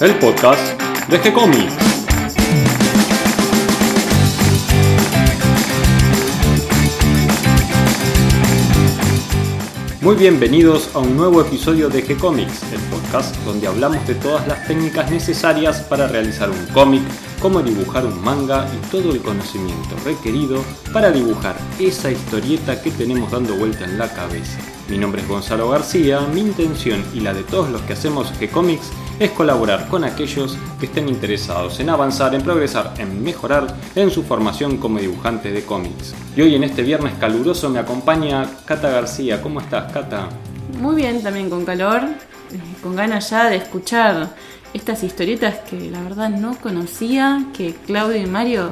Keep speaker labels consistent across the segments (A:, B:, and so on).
A: el podcast de G-Comics. Muy bienvenidos a un nuevo episodio de G-Comics, el podcast donde hablamos de todas las técnicas necesarias para realizar un cómic, cómo dibujar un manga y todo el conocimiento requerido para dibujar esa historieta que tenemos dando vuelta en la cabeza. Mi nombre es Gonzalo García, mi intención y la de todos los que hacemos G-Comics es colaborar con aquellos que estén interesados en avanzar, en progresar, en mejorar en su formación como dibujante de cómics. Y hoy en este viernes caluroso me acompaña Cata García. ¿Cómo estás, Cata?
B: Muy bien, también con calor, eh, con ganas ya de escuchar estas historietas que la verdad no conocía, que Claudio y Mario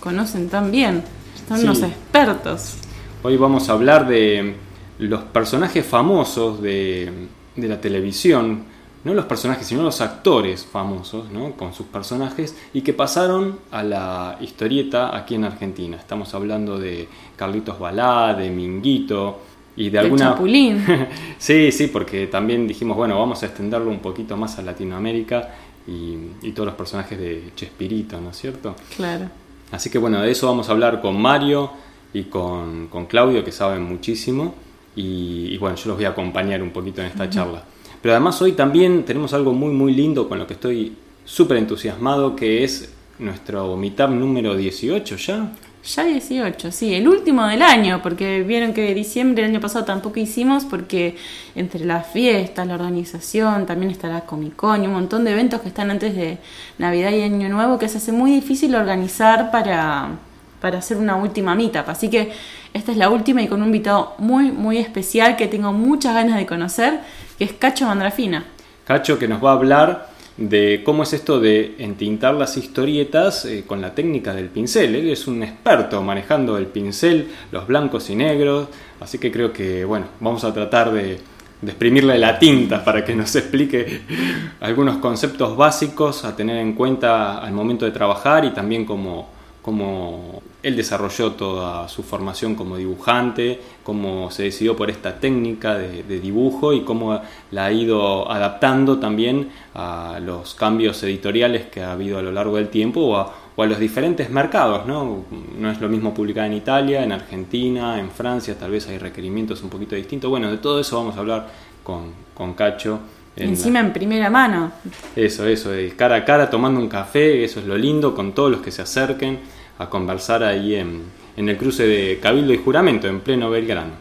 B: conocen tan bien. Son
A: Sí.
B: unos expertos.
A: Hoy vamos a hablar de los personajes famosos de, de la televisión, no los personajes, sino los actores famosos, ¿no? Con sus personajes y que pasaron a la historieta aquí en Argentina. Estamos hablando de Carlitos Balá, de Minguito y de alguna...
B: Chapulín.
A: sí, sí, porque también dijimos, bueno, vamos a extenderlo un poquito más a Latinoamérica y, y todos los personajes de Chespirito, ¿no es cierto?
B: Claro.
A: Así que bueno, de eso vamos a hablar con Mario y con, con Claudio, que saben muchísimo. Y, y bueno, yo los voy a acompañar un poquito en esta charla. Pero además hoy también tenemos algo muy muy lindo con lo que estoy súper entusiasmado, que es nuestro meetup número 18 ya.
B: Ya 18, sí, el último del año, porque vieron que diciembre del año pasado tampoco hicimos porque entre las fiestas, la organización, también está la Comic Con y un montón de eventos que están antes de Navidad y Año Nuevo que se hace muy difícil organizar para, para hacer una última meetup. Así que esta es la última y con un invitado muy, muy especial que tengo muchas ganas de conocer, que es Cacho Mandrafina.
A: Cacho que nos va a hablar de cómo es esto de entintar las historietas eh, con la técnica del pincel. Él es un experto manejando el pincel, los blancos y negros, así que creo que, bueno, vamos a tratar de, exprimirle la tinta para que nos explique algunos conceptos básicos a tener en cuenta al momento de trabajar y también cómo, cómo él desarrolló toda su formación como dibujante, cómo se decidió por esta técnica de, de dibujo y cómo la ha ido adaptando también a los cambios editoriales que ha habido a lo largo del tiempo o a, o a los diferentes mercados. ¿no? no es lo mismo publicar en Italia, en Argentina, en Francia, tal vez hay requerimientos un poquito distintos. Bueno, de todo eso vamos a hablar con, con Cacho. en la-
B: Encima en primera mano.
A: eso, eso, de cara a cara tomando un café, eso es lo lindo, con todos los que se acerquen a conversar ahí en, en el cruce de Cabildo y Juramento, en pleno Belgrano.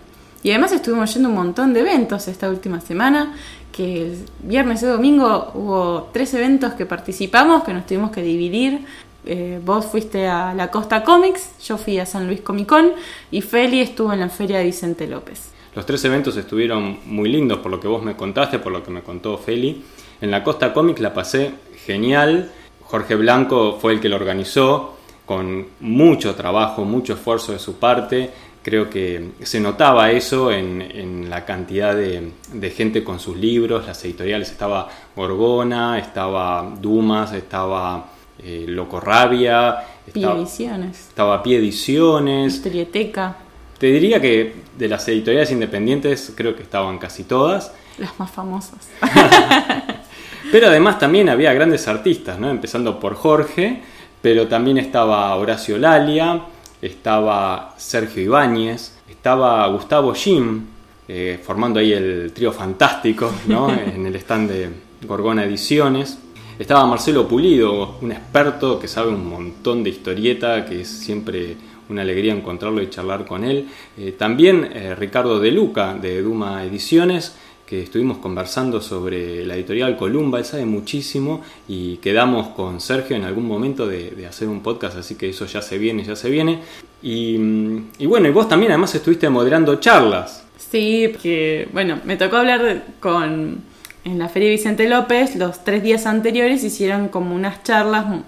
B: Y además estuvimos yendo un montón de eventos esta última semana, que el viernes y domingo hubo tres eventos que participamos, que nos tuvimos que dividir. Eh, vos fuiste a la Costa Comics, yo fui a San Luis Comic Con y Feli estuvo en la feria de Vicente López.
A: Los tres eventos estuvieron muy lindos, por lo que vos me contaste, por lo que me contó Feli. En la Costa Comic la pasé genial. Jorge Blanco fue el que lo organizó, con mucho trabajo, mucho esfuerzo de su parte. Creo que se notaba eso en, en la cantidad de, de gente con sus libros, las editoriales. Estaba Gorgona, estaba Dumas, estaba eh, Loco Rabia,
B: Pie
A: estaba,
B: Ediciones,
A: estaba Pie Ediciones.
B: Historieteca,
A: Te diría que de las editoriales independientes creo que estaban casi todas,
B: las más famosas.
A: pero además también había grandes artistas, ¿no? empezando por Jorge, pero también estaba Horacio Lalia, estaba Sergio Ibáñez, estaba Gustavo Jim, eh, formando ahí el trío fantástico ¿no? en el stand de Gorgona Ediciones. Estaba Marcelo Pulido, un experto que sabe un montón de historieta, que es siempre una alegría encontrarlo y charlar con él. Eh, también eh, Ricardo De Luca, de Duma Ediciones, que estuvimos conversando sobre la editorial Columba, él sabe muchísimo y quedamos con Sergio en algún momento de, hacer un podcast, así que eso ya se viene, ya se viene. Y, mm, y bueno, y vos también además estuviste moderando charlas.
B: Sí, porque, bueno, me tocó hablar con. En la Feria Vicente López, los tres días anteriores hicieron como unas charlas mo-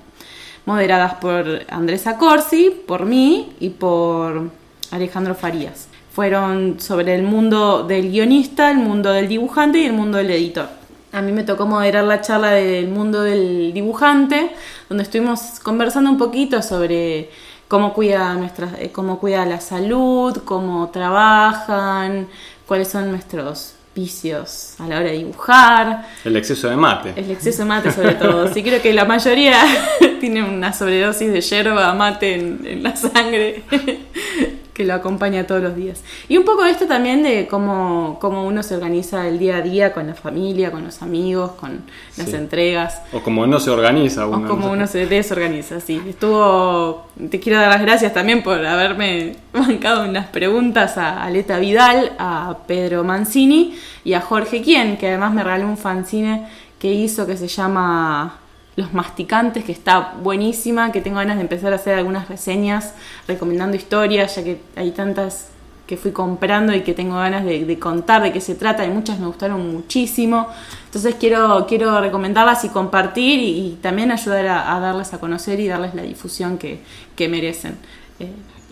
B: moderadas por Andrés Acorsi, por mí y por Alejandro Farías. Fueron sobre el mundo del guionista, el mundo del dibujante y el mundo del editor. A mí me tocó moderar la charla del mundo del dibujante, donde estuvimos conversando un poquito sobre cómo cuida nuestra, eh, cómo cuida la salud, cómo trabajan, cuáles son nuestros vicios a la hora de dibujar.
A: El exceso de mate.
B: El exceso de mate sobre todo. Sí, creo que la mayoría tiene una sobredosis de yerba mate en, en la sangre que lo acompaña todos los días. Y un poco esto también de cómo, cómo uno se organiza el día a día con la familia, con los amigos, con las
A: Sí.
B: entregas.
A: O como no se organiza
B: O
A: uno.
B: como
A: no sé.
B: uno se desorganiza, sí. Estuvo. Te quiero dar las gracias también por haberme bancado unas preguntas a Aleta Vidal, a Pedro Mancini y a Jorge Quien, que además me regaló un fanzine que hizo que se llama Los Masticantes, que está buenísima, que tengo ganas de empezar a hacer algunas reseñas recomendando historias, ya que hay tantas que fui comprando y que tengo ganas de, contar de qué se trata, y muchas me gustaron muchísimo. Entonces quiero, quiero recomendarlas y compartir y, también ayudar a, darles a conocer y darles la difusión que, que merecen.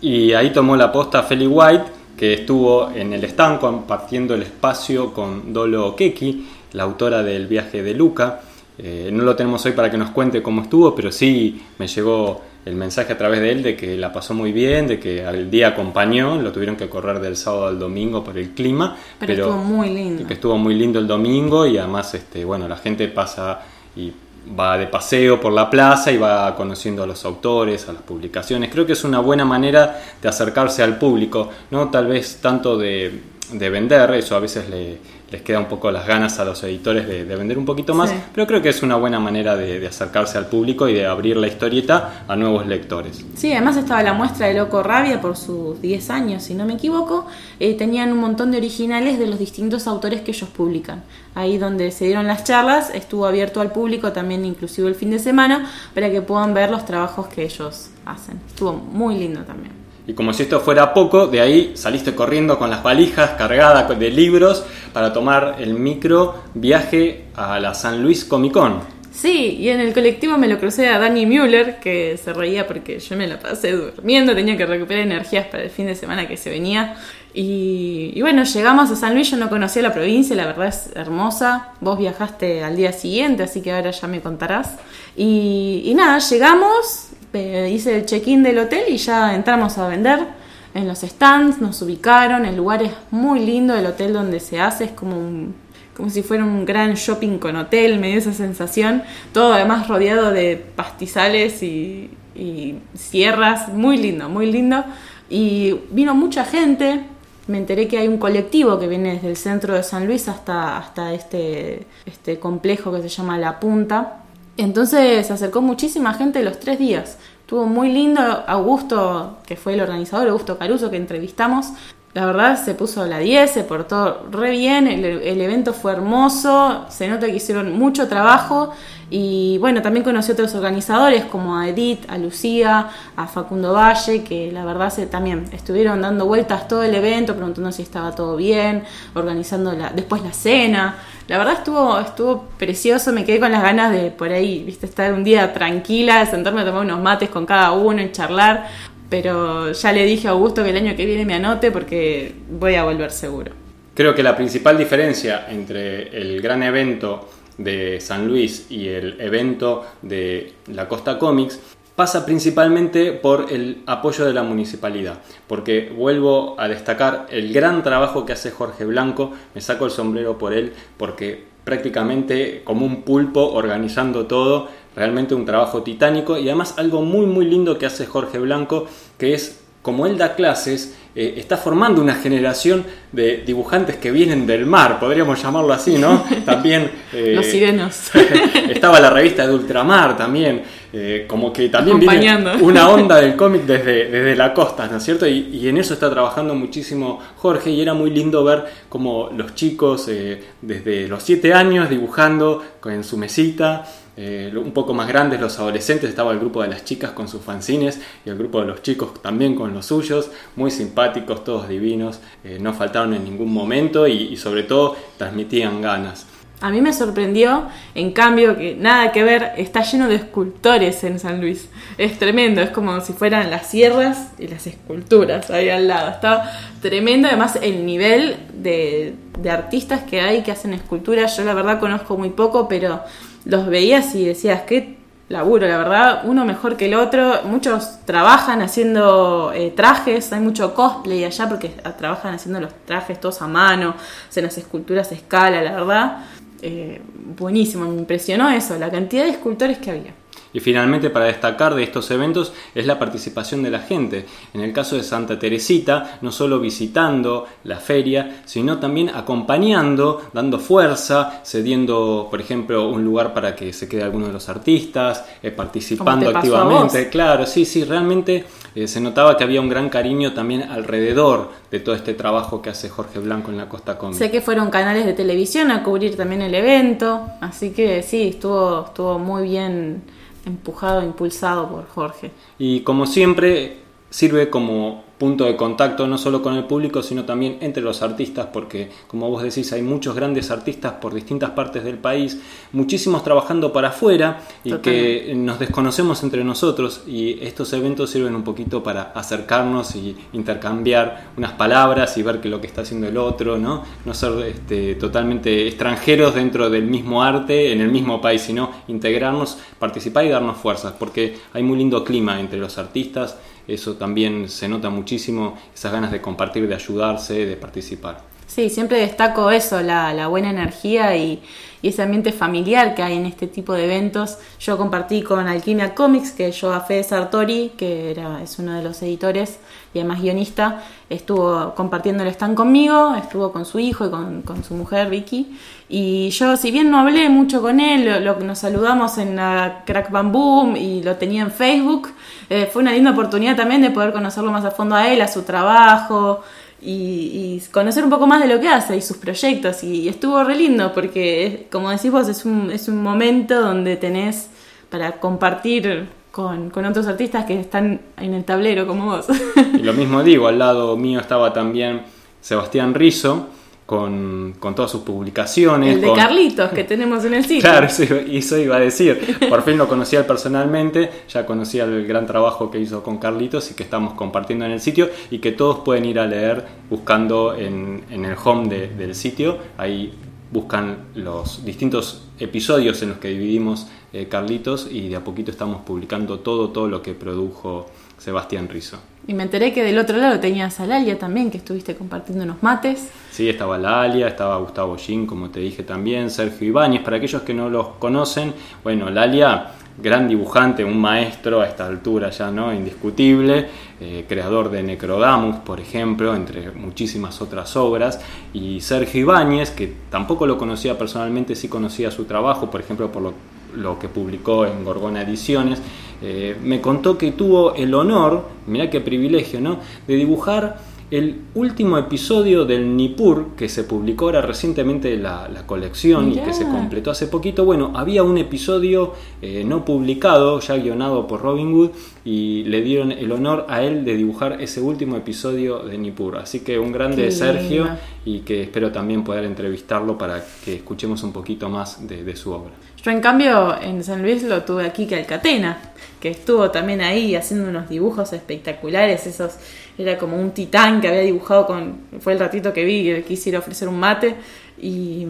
A: Y ahí tomó la posta Feli White, que estuvo en el stand compartiendo el espacio con Dolo Keki, la autora del viaje de Luca. Eh, no lo tenemos hoy para que nos cuente cómo estuvo, pero sí me llegó el mensaje a través de él de que la pasó muy bien, de que al día acompañó, lo tuvieron que correr del sábado al domingo por el clima,
B: pero, estuvo muy lindo.
A: que estuvo muy lindo el domingo y además este bueno la gente pasa y va de paseo por la plaza y va conociendo a los autores a las publicaciones creo que es una buena manera de acercarse al público no tal vez tanto de, de vender eso a veces le- les queda un poco las ganas a los editores de, de vender un poquito más
B: Sí.
A: pero creo que es una buena manera de, de acercarse al público y de abrir la historieta a nuevos lectores
B: Sí, además estaba la muestra de Loco Rabia por sus 10 años, si no me equivoco. Eh, tenían un montón de originales de los distintos autores que ellos publican. Ahí donde se dieron las charlas, estuvo abierto al público también, inclusive el fin de semana, para que puedan ver los trabajos que ellos hacen. Estuvo muy lindo también.
A: Y como si esto fuera poco, de ahí saliste corriendo con las valijas cargadas de libros para tomar el micro viaje a la San Luis Comic Con.
B: Sí, y en el colectivo me lo crucé a Danny Mueller, que se reía porque yo me la pasé durmiendo, tenía que recuperar energías para el fin de semana que se venía. Y, bueno, llegamos a San Luis, yo no conocía la provincia, la verdad es hermosa. Vos viajaste al día siguiente, así que ahora ya me contarás. Y, nada, llegamos, hice el check-in del hotel y ya entramos a vender en los stands, nos ubicaron, el lugar es muy lindo, el hotel donde se hace es como un como si fuera un gran shopping con hotel, me dio esa sensación. Todo además rodeado de pastizales y, y sierras, muy lindo, muy lindo. Y vino mucha gente, me enteré que hay un colectivo que viene desde el centro de San Luis hasta, hasta este, este complejo que se llama La Punta. Entonces se acercó muchísima gente los tres días. Estuvo muy lindo. Augusto, que fue el organizador, Augusto Caruso, que entrevistamos, la verdad se puso la 10, se portó re bien, el, el evento fue hermoso, se nota que hicieron mucho trabajo y bueno, también conocí otros organizadores como a Edith, a Lucía, a Facundo Valle, que la verdad se, también estuvieron dando vueltas todo el evento, preguntando si estaba todo bien, organizando después la cena. La verdad estuvo, estuvo precioso, me quedé con las ganas de por ahí, viste, estar un día tranquila, de sentarme a tomar unos mates con cada uno y charlar. Pero ya le dije a Augusto que el año que viene me anote porque voy a volver seguro.
A: Creo que la principal diferencia entre el gran evento de San Luis y el evento de la Costa Comics pasa principalmente por el apoyo de la municipalidad, porque vuelvo a destacar el gran trabajo que hace Jorge Blanco, me saco el sombrero por él, porque prácticamente como un pulpo organizando todo, realmente un trabajo titánico y además algo muy muy lindo que hace Jorge Blanco, que es como él da clases, eh, está formando una generación de dibujantes que vienen del mar, podríamos llamarlo así, ¿no? También... eh,
B: Los sirenos.
A: estaba la revista de Ultramar también, eh, como que también viene una onda del cómic desde, desde la costa, ¿no es cierto? Y, y en eso está trabajando muchísimo Jorge y era muy lindo ver como los chicos eh, desde los 7 años dibujando en su mesita, eh, un poco más grandes los adolescentes, estaba el grupo de las chicas con sus fanzines y el grupo de los chicos también con los suyos, muy simpáticos, todos divinos, eh, no faltaron en ningún momento y, y sobre todo transmitían ganas.
B: A mí me sorprendió, en cambio, que nada que ver, está lleno de escultores en San Luis. Es tremendo, es como si fueran las sierras y las esculturas ahí al lado. Está tremendo, además el nivel de, artistas que hay que hacen esculturas, yo la verdad conozco muy poco, pero los veías y decías, qué laburo, la verdad, uno mejor que el otro. Muchos trabajan haciendo eh, trajes, hay mucho cosplay allá porque trabajan haciendo los trajes todos a mano, hacen las esculturas a escala, la verdad. Eh, buenísimo, me impresionó eso, la cantidad de escultores que había.
A: Y finalmente, para destacar de estos eventos es la participación de la gente. En el caso de Santa Teresita, no solo visitando la feria, sino también acompañando, dando fuerza, cediendo, por ejemplo, un lugar para que se quede alguno de los artistas, eh, participando activamente. Claro, sí, sí, realmente eh, se notaba que había un gran cariño también alrededor de todo este trabajo que hace Jorge Blanco en la Costa Cómica.
B: Sé que fueron canales de televisión a cubrir también el evento, así que sí, estuvo, estuvo muy bien empujado, impulsado por Jorge.
A: Y como siempre, sirve como punto de contacto no solo con el público, sino también entre los artistas, porque como vos decís, hay muchos grandes artistas por distintas partes del país, muchísimos trabajando para afuera y que nos desconocemos entre nosotros. Y estos eventos sirven un poquito para acercarnos y intercambiar unas palabras y ver que lo que está haciendo el otro, no, no ser este, totalmente extranjeros dentro del mismo arte, en el mismo país, sino integrarnos, participar y darnos fuerzas, porque hay muy lindo clima entre los artistas eso también se nota muchísimo, esas ganas de compartir, de ayudarse, de participar.
B: Sí, siempre destaco eso, la, buena energía y, ese ambiente familiar que hay en este tipo de eventos. Yo compartí con Alquimia Comics, que yo a Fede Sartori, que era, es uno de los editores y además guionista, estuvo compartiendo el stand conmigo, estuvo con su hijo y con, su mujer Vicky. Y yo, si bien no hablé mucho con él, lo, nos saludamos en la Crack Bam y lo tenía en Facebook, eh, fue una linda oportunidad también de poder conocerlo más a fondo a él, a su trabajo y, conocer un poco más de lo que hace y sus proyectos. Y, estuvo re lindo porque, como decís vos, es un, es un momento donde tenés para compartir con, con, otros artistas que están en el tablero como vos.
A: Y lo mismo digo, al lado mío estaba también Sebastián Rizzo, con, todas sus publicaciones.
B: El de Carlitos que tenemos en el sitio.
A: Claro, eso, iba a decir. Por fin lo conocía personalmente, ya conocía el gran trabajo que hizo con Carlitos y que estamos compartiendo en el sitio y que todos pueden ir a leer buscando en, el home del sitio. Ahí buscan los distintos episodios en los que dividimos eh, Carlitos y de a poquito estamos publicando todo, todo lo que produjo Sebastián Rizzo.
B: Y me enteré que del otro lado tenías a Lalia también, que estuviste compartiendo unos mates.
A: Sí, estaba Lalia, estaba Gustavo Gin, como te dije también, Sergio Ibáñez. Para aquellos que no los conocen, bueno, Lalia, gran dibujante, un maestro a esta altura ya, ¿no? Indiscutible, eh, creador de Necrodamus, por ejemplo, entre muchísimas otras obras. Y Sergio Ibáñez, que tampoco lo conocía personalmente, sí conocía su trabajo, por ejemplo, por lo, lo que publicó en Gorgona Ediciones eh, me contó que tuvo el honor, mirá qué privilegio, ¿no? De dibujar el último episodio del Nippur que se publicó ahora recientemente la, la colección y que se completó hace poquito. Bueno, había un episodio eh, no publicado, ya guionado por Robin Wood, y le dieron el honor a él de dibujar ese último episodio de Nippur. Así que un grande de Sergio y que espero también poder entrevistarlo para que escuchemos un poquito más de su obra.
B: Yo en cambio en San Luis lo tuve aquí que Alcatena, que estuvo también ahí haciendo unos dibujos espectaculares, esos era como un titán que había dibujado con fue el ratito que vi que quisiera ofrecer un mate y,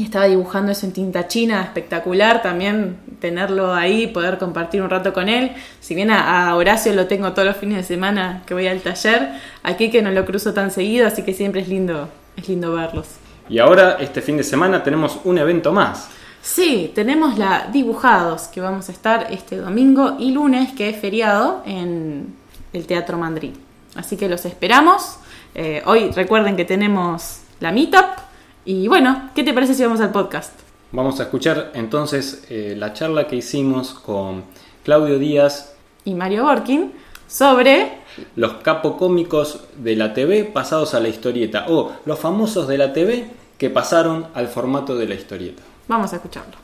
B: estaba dibujando eso en tinta china espectacular también tenerlo ahí poder compartir un rato con él. Si bien a, Horacio lo tengo todos los fines de semana que voy al taller aquí que no lo cruzo tan seguido así que siempre es lindo es lindo verlos.
A: Y ahora este fin de semana tenemos un evento más.
B: Sí, tenemos la Dibujados, que vamos a estar este domingo y lunes, que es feriado en el Teatro Madrid. Así que los esperamos. Eh, hoy recuerden que tenemos la Meetup. Y bueno, ¿qué te parece si vamos al podcast?
A: Vamos a escuchar entonces eh, la charla que hicimos con Claudio Díaz
B: y Mario Borkin sobre
A: los capocómicos de la TV pasados a la historieta o los famosos de la TV que pasaron al formato de la historieta.
B: Vamos a escucharlo.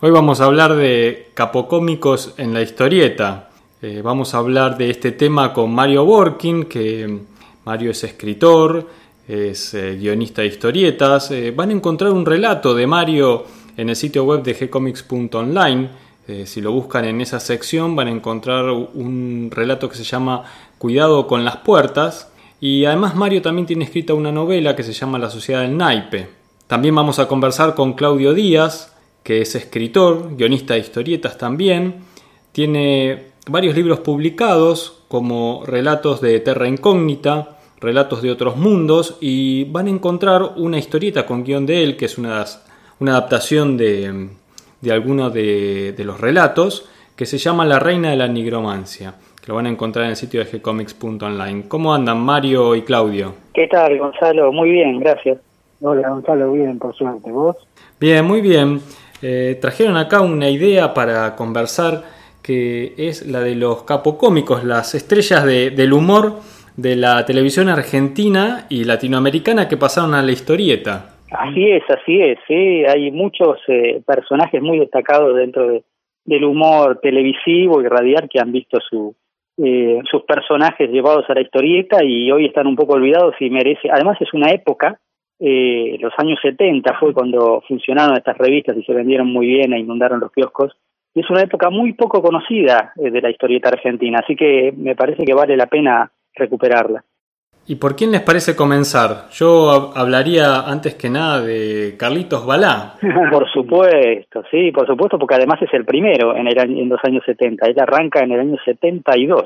A: Hoy vamos a hablar de capocómicos en la historieta. Eh, vamos a hablar de este tema con Mario Borkin, que Mario es escritor, es eh, guionista de historietas. Eh, van a encontrar un relato de Mario en el sitio web de gcomics.online. si lo buscan en esa sección van a encontrar un relato que se llama Cuidado con las puertas. Y además Mario también tiene escrita una novela que se llama La sociedad del naipe. También vamos a conversar con Claudio Díaz, que es escritor, guionista de historietas también. Tiene varios libros publicados como Relatos de Terra Incógnita, Relatos de otros mundos y van a encontrar una historieta con guion de él, que es una, una adaptación de, de alguno de, de, los relatos, que se llama La Reina de la Nigromancia. Que lo van a encontrar en el sitio de gcomics.online. ¿Cómo andan Mario y Claudio?
C: ¿Qué tal, Gonzalo? Muy bien, gracias. Hola, Gonzalo, bien, por suerte. ¿Vos?
A: Bien, muy bien. Eh, trajeron acá una idea para conversar que es la de los capocómicos, las estrellas de, del humor de la televisión argentina y latinoamericana que pasaron a la historieta.
C: Así es, así es, sí, hay muchos eh, personajes muy destacados dentro de, del humor televisivo y radial que han visto su, eh, sus personajes llevados a la historieta y hoy están un poco olvidados y merece, además es una época, eh, los años 70 fue cuando funcionaron estas revistas y se vendieron muy bien e inundaron los kioscos, y es una época muy poco conocida eh, de la historieta argentina, así que me parece que vale la pena recuperarla.
A: ¿Y por quién les parece comenzar? Yo hablaría antes que nada de Carlitos Balá.
C: por supuesto, sí, por supuesto, porque además es el primero en, el, en los años 70. Él arranca en el año 72.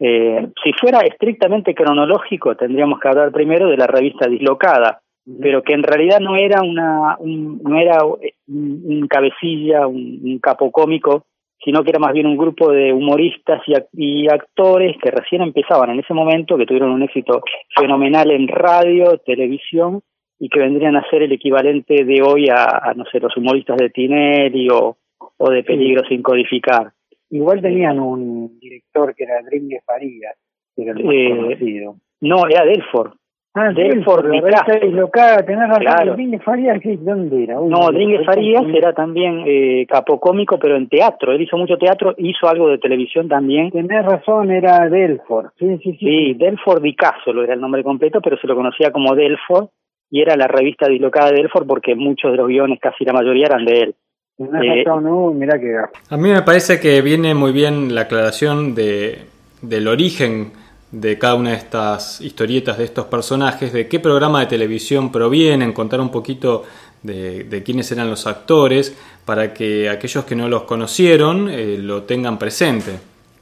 C: Eh, si fuera estrictamente cronológico, tendríamos que hablar primero de la revista Dislocada, pero que en realidad no era una un, no era un, cabecilla, un, un capo cómico sino que era más bien un grupo de humoristas y, actores que recién empezaban en ese momento, que tuvieron un éxito fenomenal en radio, televisión, y que vendrían a ser el equivalente de hoy a, no sé, los humoristas de Tinelli o, o de Peligro sin codificar.
D: Igual tenían un director que era Dringue Farías, que era el más eh, conocido.
C: No, era Delford.
D: Ah, Delford, la revista dislocada, tenés razón, claro. Farías, ¿dónde era?
C: no, Dringue Farías era también eh, capocómico, pero en teatro, él hizo mucho teatro, hizo algo de televisión también.
D: Tenés razón, era Delford.
C: Sí, sí, sí. Sí, Delford Dicasolo era el nombre completo, pero se lo conocía como Delford, y era la revista dislocada de Delford porque muchos de los guiones, casi la mayoría, eran de él.
D: Eh, no, mira que...
A: A mí me parece que viene muy bien la aclaración de, del origen de cada una de estas historietas de estos personajes, de qué programa de televisión provienen, contar un poquito de, de quiénes eran los actores, para que aquellos que no los conocieron eh, lo tengan presente.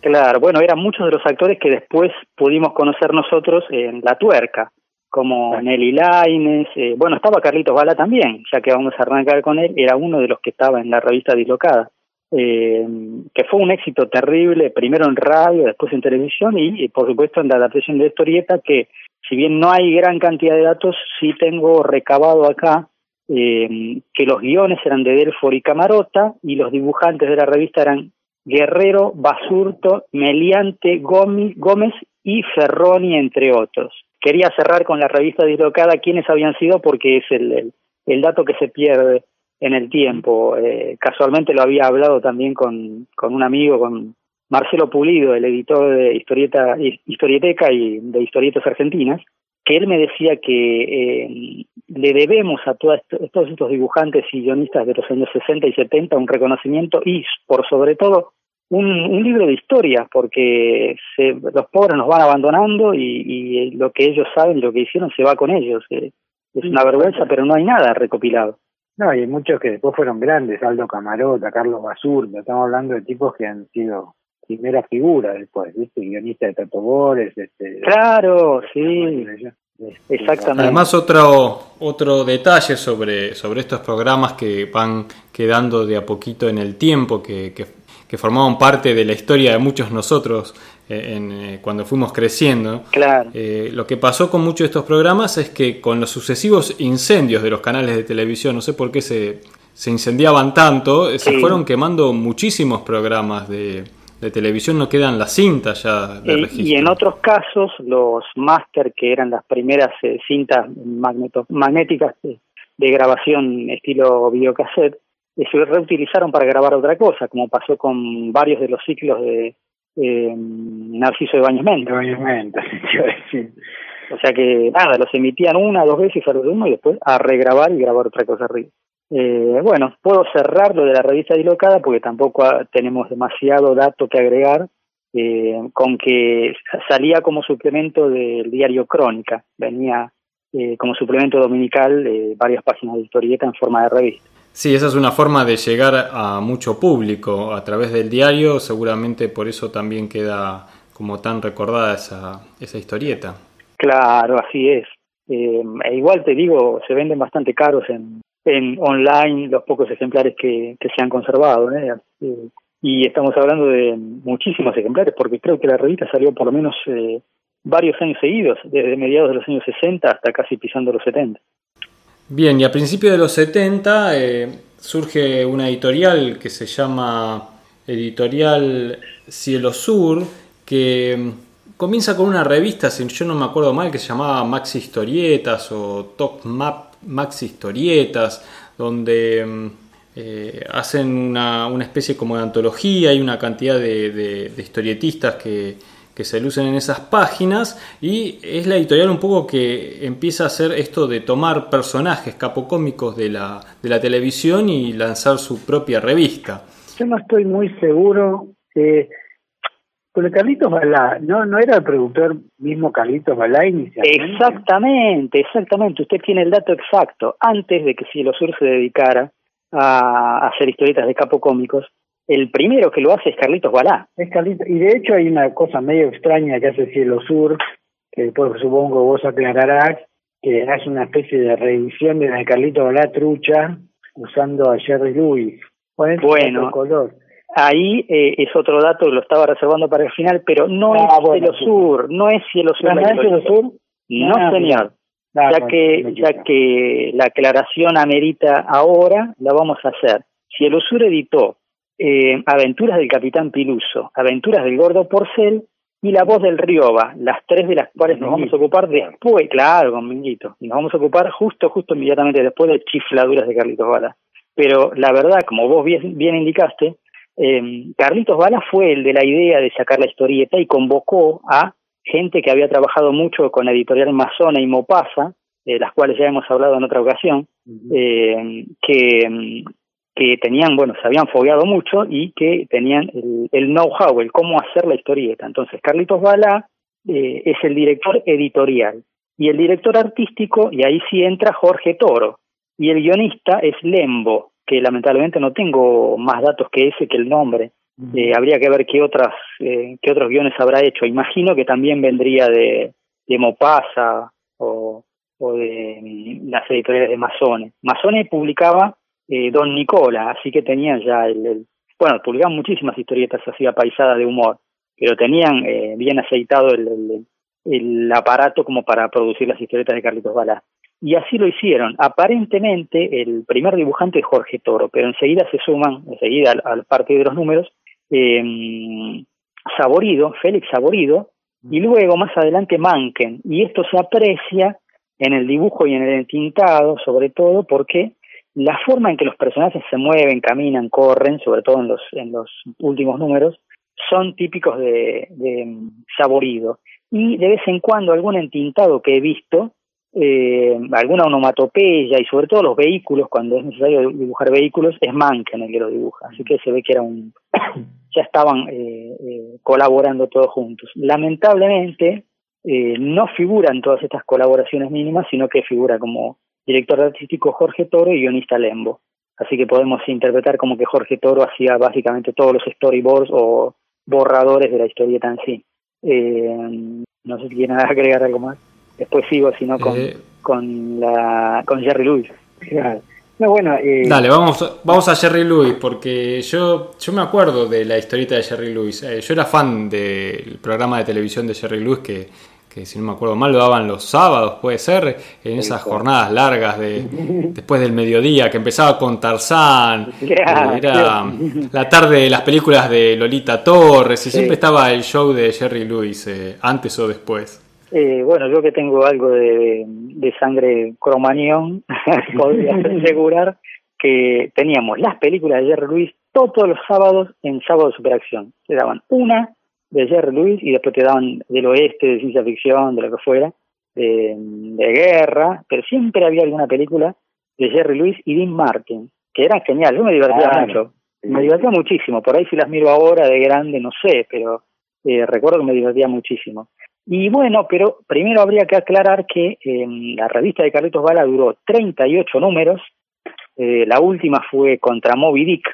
C: Claro, bueno, eran muchos de los actores que después pudimos conocer nosotros en La Tuerca, como Nelly Laines, eh, bueno, estaba Carlitos Bala también, ya que vamos a arrancar con él, era uno de los que estaba en la revista Dislocada eh, que fue un éxito terrible, primero en radio, después en televisión y, por supuesto en la adaptación de historieta, que si bien no hay gran cantidad de datos, sí tengo recabado acá eh, que los guiones eran de Delfor y Camarota y los dibujantes de la revista eran Guerrero, Basurto, Meliante, Gómez y Ferroni, entre otros. Quería cerrar con la revista dislocada quiénes habían sido porque es el, el dato que se pierde en el tiempo. Eh, casualmente lo había hablado también con, con un amigo, con Marcelo Pulido, el editor de historieta, historieteca y de historietas argentinas, que él me decía que eh, le debemos a todos estos dibujantes y guionistas de los años 60 y 70 un reconocimiento y, por sobre todo, un, un libro de historia, porque se, los pobres nos van abandonando y, y, lo que ellos saben, lo que hicieron, se va con ellos. Eh, es una vergüenza, pero no hay nada recopilado.
D: No, y hay muchos que después fueron grandes, Aldo Camarota, Carlos Basurda, estamos hablando de tipos que han sido primera figura después, ¿viste? Guionista de Tato Bores, este...
C: Claro, sí. Exactamente.
A: Además, otro, otro detalle sobre, sobre estos programas que van quedando de a poquito en el tiempo, que, que, que formaban parte de la historia de muchos nosotros en, eh, cuando fuimos creciendo.
C: Claro.
A: Eh, lo que pasó con muchos de estos programas es que con los sucesivos incendios de los canales de televisión, no sé por qué se, se incendiaban tanto, se fueron quemando muchísimos programas de, de, televisión, no quedan las cintas ya de registro.
C: Y en otros casos, los máster, que eran las primeras cintas magneto magnéticas de, de grabación estilo videocassette, se reutilizaron para grabar otra cosa, como pasó con varios de los ciclos de eh, Narciso de Baños Menta. O sea que nada, los emitían una, dos veces a los uno y después a regrabar y grabar otra cosa arriba. Eh, bueno, puedo cerrar lo de la revista dislocada porque tampoco tenemos demasiado dato que agregar, eh, con que salía como suplemento del diario Crónica, venía eh, como suplemento dominical varias páginas de historieta en forma de revista.
A: Sí, esa es una forma de llegar a mucho público a través del diario, seguramente por eso también queda como tan recordada esa, esa historieta.
C: Claro, así es. Eh, e igual te digo, se venden bastante caros en, en online los pocos ejemplares que, que se han conservado. ¿eh? y estamos hablando de muchísimos ejemplares, porque creo que la revista salió por lo menos eh, varios años seguidos, desde mediados de los años 60 hasta casi pisando los 70.
A: Bien, y a principios de los 70 eh, surge una editorial que se llama Editorial Cielo Sur, que mm, comienza con una revista, si yo no me acuerdo mal, que se llamaba Max Historietas o Top Map Max Historietas, donde mm, eh, hacen una, una, especie como de antología, hay una cantidad de, historietistas que, que, se lucen en esas páginas y es la editorial un poco que empieza a hacer esto de tomar personajes capocómicos de la, de la televisión y lanzar su propia revista.
D: Yo no estoy muy seguro que... Pero Carlitos Balá, ¿no, ¿no era el productor mismo Carlitos Balá inicialmente?
C: Exactamente, exactamente. Usted tiene el dato exacto. Antes de que Cielo Sur se dedicara a, hacer historietas de capo cómicos, el primero que lo hace es Carlitos Balá.
D: Es Carlitos, y de hecho hay una cosa medio extraña que hace Cielo Sur, que después supongo vos aclararás, que hace una especie de reedición de la de Carlitos Balá trucha usando a Jerry Lewis.
C: Bueno, color. ahí eh, es otro dato que lo estaba reservando para el final, pero no ah, es Cielo Sur, no es Cielo Sur.
D: ¿No es Cielo Sur?
C: No, ah, señor ya que ya que la aclaración amerita ahora, la vamos a hacer. Si el Usur editó eh, Aventuras del Capitán Piluso, Aventuras del Gordo Porcel y La Voz del Rioba, las tres de las cuales nos vamos a ocupar después, claro, con Minguito, nos vamos a ocupar justo, justo inmediatamente después de Chifladuras de Carlitos Bala. Pero la verdad, como vos bien, bien indicaste, eh, Carlitos Bala fue el de la idea de sacar la historieta y convocó a gente que había trabajado mucho con Editorial Mazona y Mopasa, de las cuales ya hemos hablado en otra ocasión, eh, que, que tenían, bueno, se habían fogueado mucho y que tenían el, know-how, el cómo hacer la historieta. Entonces, Carlitos Bala eh, es el director editorial y el director artístico, y ahí sí entra Jorge Toro, y el guionista es Lembo, que lamentablemente no tengo más datos que ese, que el nombre, eh, habría que ver qué otras eh, qué otros guiones habrá hecho. Imagino que también vendría de, de Mopasa o, o de mm, las editoriales de Masone. Masone publicaba eh, Don Nicola, así que tenían ya el, bueno, publicaban muchísimas historietas así apaisadas de humor, pero tenían eh, bien aceitado el, el, el, aparato como para producir las historietas de Carlitos Balá. Y así lo hicieron. Aparentemente el primer dibujante es Jorge Toro, pero enseguida se suman, enseguida al, al de los números, eh, Saborido, Félix Saborido, y luego más adelante Manken. Y esto se aprecia en el dibujo y en el entintado, sobre todo porque la forma en que los personajes se mueven, caminan, corren, sobre todo en los, en los últimos números, son típicos de, de Saborido. Y de vez en cuando algún entintado que he visto eh, alguna onomatopeya y sobre todo los vehículos, cuando es necesario dibujar vehículos, es Manken el que lo dibuja. Así que se ve que era un ya estaban eh, eh, colaborando todos juntos. Lamentablemente eh, no figuran todas estas colaboraciones mínimas, sino que figura como director artístico Jorge Toro y guionista Lembo. Así que podemos interpretar como que Jorge Toro hacía básicamente todos los storyboards o borradores de la historieta en sí. no sé si quieren agregar algo más después sigo, sino con, eh. con, la, con Jerry Lewis.
A: No, bueno, eh, Dale, vamos, vamos a Jerry Lewis, porque yo, yo me acuerdo de la historieta de Jerry Lewis. Eh, yo era fan del programa de televisión de Jerry Lewis que, que, si no me acuerdo mal, lo daban los sábados, puede ser, en esas jornadas largas de después del mediodía, que empezaba con Tarzán. era la tarde de las películas de Lolita Torres, y siempre estaba el show de Jerry Lewis, antes o después.
C: Eh, bueno, yo que tengo algo de, de sangre cromañón, podría asegurar que teníamos las películas de Jerry Lewis todos los sábados en Sábado de Superacción. Te daban una de Jerry Lewis y después te daban del oeste, de ciencia ficción, de lo que fuera, de, de guerra, pero siempre había alguna película de Jerry Lewis y Dean Martin, que era genial. Yo me divertía mucho, me divertía muchísimo. Por ahí si las miro ahora de grande, no sé, pero eh, recuerdo que me divertía muchísimo. Y bueno, pero primero habría que aclarar que eh, la revista de Carlitos Bala duró 38 números, Eh, la última fue contra Moby Dick.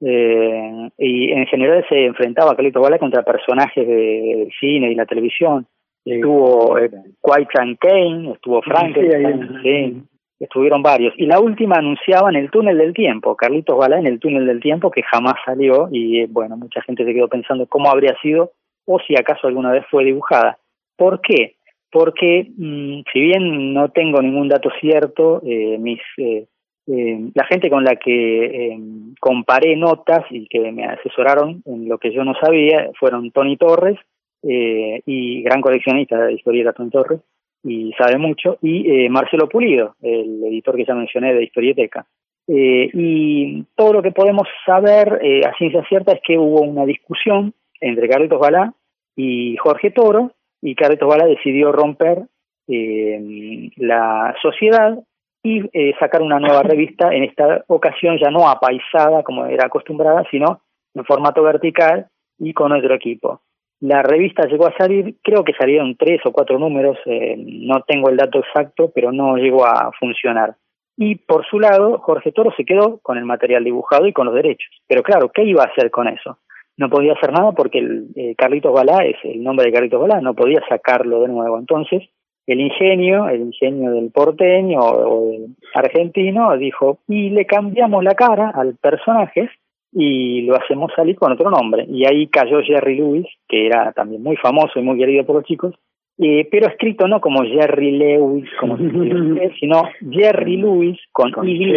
C: Eh, y en general se enfrentaba Carlitos Balá contra personajes del cine y la televisión. Estuvo eh, White Kane, estuvo Frankenstein, estuvieron varios. Y la última anunciaba en el túnel del tiempo, Carlitos Balá en el túnel del tiempo, que jamás salió. Y bueno, mucha gente se quedó pensando cómo habría sido o si acaso alguna vez fue dibujada. ¿Por qué? Porque mm, si bien no tengo ningún dato cierto, eh, mis eh, eh, la gente con la que eh, comparé notas y que me asesoraron en lo que yo no sabía fueron Tony Torres eh, y gran coleccionista de historietas Tony Torres y sabe mucho y Marcelo Pulido el editor que ya mencioné de Historieteca. Y todo lo que podemos saber a ciencia cierta es que hubo una discusión entre Carlitos Balá y Jorge Toro y Carlitos Balá decidió romper la sociedad y eh, sacar una nueva revista, en esta ocasión ya no apaisada como era acostumbrada, sino en formato vertical y con otro equipo. La revista llegó a salir, creo que salieron tres o cuatro números, eh, no tengo el dato exacto, pero no llegó a funcionar. Y por su lado, Jorge Toro se quedó con el material dibujado y con los derechos. Pero claro, ¿qué iba a hacer con eso? No podía hacer nada porque el, eh, Carlitos Balá es el nombre de Carlitos Balá, no podía sacarlo de nuevo. Entonces, el ingenio, el ingenio del porteño o, del argentino, dijo, y le cambiamos la cara al personaje y lo hacemos salir con otro nombre. Y ahí cayó Jerry Lewis, que era también muy famoso y muy querido por los chicos, eh, pero escrito no como Jerry Lewis, como sino Jerry Lewis con, y,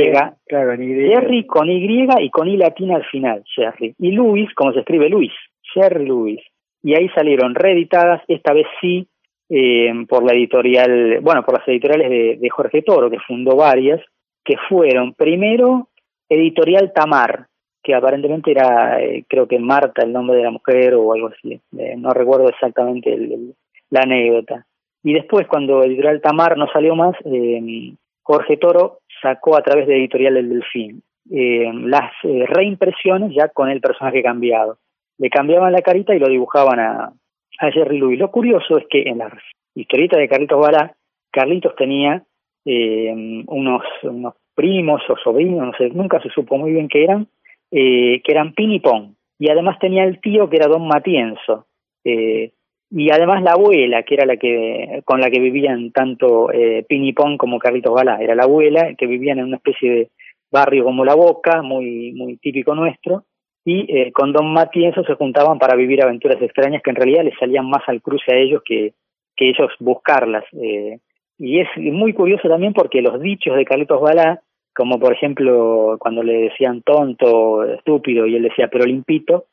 C: Jerry con Y y con I latina al final, Jerry. Y Lewis, como se escribe Luis, Jerry Lewis. Y ahí salieron reeditadas, esta vez sí, eh, por la editorial, bueno, por las editoriales de, Jorge Toro, que fundó varias, que fueron primero Editorial Tamar, que aparentemente era, eh, creo que Marta, el nombre de la mujer o algo así, eh, no recuerdo exactamente el, la anécdota. Y después, cuando Editorial Tamar no salió más, eh, Jorge Toro sacó a través de Editorial El Delfín las reimpresiones ya con el personaje cambiado. Le cambiaban la carita y lo dibujaban a, a Jerry. Lo curioso es que en la historieta de Carlitos Balá, Carlitos tenía eh, unos, unos primos o sobrinos, no sé, nunca se supo muy bien qué eran, eh, que eran Pin y. Y además tenía el tío que era Don Matienzo. Eh, y además la abuela, que era la que con la que vivían tanto eh, como Carlitos Balá. Era la abuela, que vivían en una especie de barrio como La Boca, muy, muy típico nuestro, y eh, con Don Matienzo se juntaban para vivir aventuras extrañas que en realidad les salían más al cruce a ellos que, que ellos buscarlas. Eh, y es muy curioso también porque los dichos de Carlitos Balá, como por ejemplo cuando le decían tonto, estúpido, y él decía pero limpito,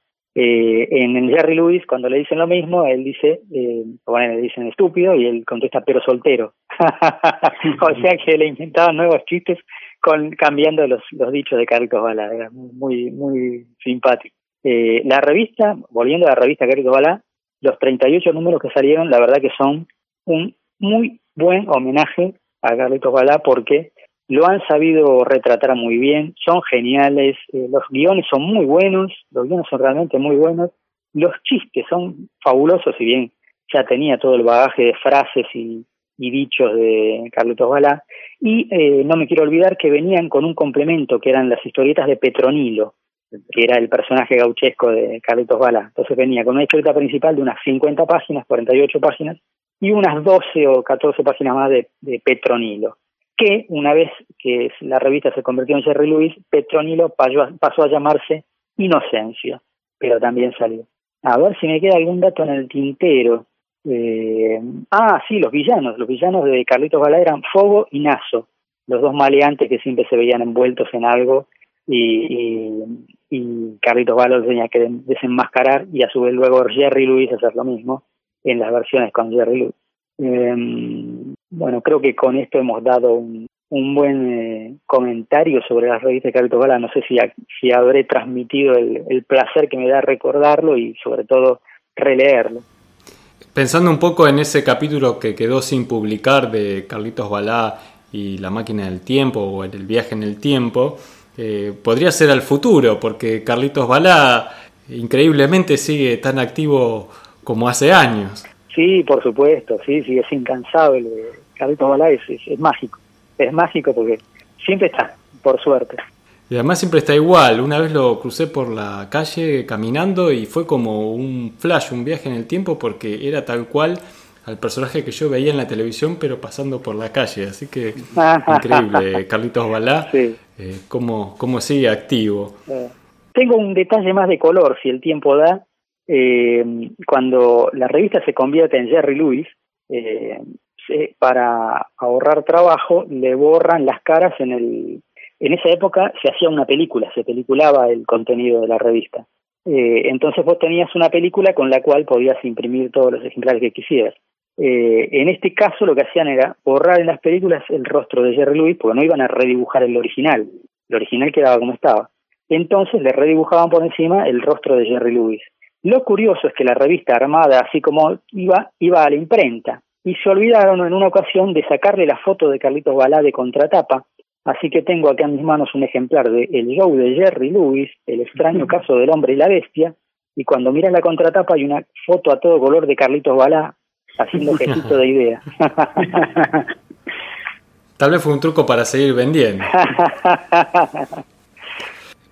C: eh, en, Jerry Lewis cuando le dicen lo mismo, él dice, eh, bueno, le dicen estúpido y él contesta pero soltero. o sea que le inventaban nuevos chistes con cambiando los, los dichos de Carlitos Bala, era muy, muy simpático. Eh, la revista, volviendo a la revista Carlitos Bala, los 38 números que salieron, la verdad que son un muy buen homenaje a Carlitos Bala porque lo han sabido retratar muy bien, son geniales, eh, los guiones son muy buenos, los guiones son realmente muy buenos, los chistes son fabulosos, si bien ya tenía todo el bagaje de frases y, dichos de Carlitos Balá. Y eh, no me quiero olvidar que venían con un complemento, que eran las historietas de Petronilo, que era el personaje gauchesco de Carlitos Balá. Entonces venía con una historieta principal de unas 50 páginas, 48 páginas, y unas 12 o 14 páginas más de Petronilo. Que una vez que la revista se convirtió en Jerry Lewis, Petronilo pasó a llamarse Inocencia, pero también salió. A ver si me queda algún dato en el tintero. Eh, ah, sí, los villanos. Los villanos de Carlitos Balá eran Fogo y Naso, los dos maleantes que siempre se veían envueltos en algo y, y, Carlitos Balá tenía que desenmascarar y a su vez luego Jerry Lewis hacer lo mismo en las versiones con Jerry Lewis. Eh, bueno, creo que con esto hemos dado un, un buen eh, comentario sobre las revistas de Carlitos Balá. No sé si, si habré transmitido el, el placer que me da recordarlo y sobre todo releerlo.
A: Pensando un poco en ese capítulo que quedó sin publicar de Carlitos Balá y la máquina del tiempo o el viaje en el tiempo, eh, podría ser al futuro, porque Carlitos Balá increíblemente sigue tan activo como hace años.
C: Sí, por supuesto, sí, sí, es incansable. Carlitos Balá es, es, mágico, es mágico porque siempre está, por suerte.
A: Y además siempre está igual. Una vez lo crucé por la calle caminando y fue como un flash, un viaje en el tiempo, porque era tal cual al personaje que yo veía en la televisión, pero pasando por la calle. Así que increíble, Carlitos Balá, eh, cómo, cómo, sigue activo.
C: Eh, tengo un detalle más de color, si el tiempo da. Eh, cuando la revista se convierte en Jerry Lewis, para ahorrar trabajo, le borran las caras en el en esa época se hacía una película, se peliculaba el contenido de la revista. Eh, entonces vos tenías una película con la cual podías imprimir todos los ejemplares que quisieras. Eh, en este caso lo que hacían era borrar en las películas el rostro de Jerry Lewis porque no iban a redibujar el original. El original quedaba como estaba. Entonces le redibujaban por encima el rostro de Jerry Lewis. Lo curioso es que la revista armada, así como iba, iba a la imprenta, y se olvidaron en una ocasión de sacarle la foto de Carlitos Balá de contratapa Así que tengo acá en mis manos un ejemplar de El show de Jerry Lewis, El extraño caso del hombre y la bestia, y cuando miras la contratapa hay una foto a todo color de Carlitos Balá haciendo gestito de idea.
A: Tal vez fue un truco para seguir vendiendo.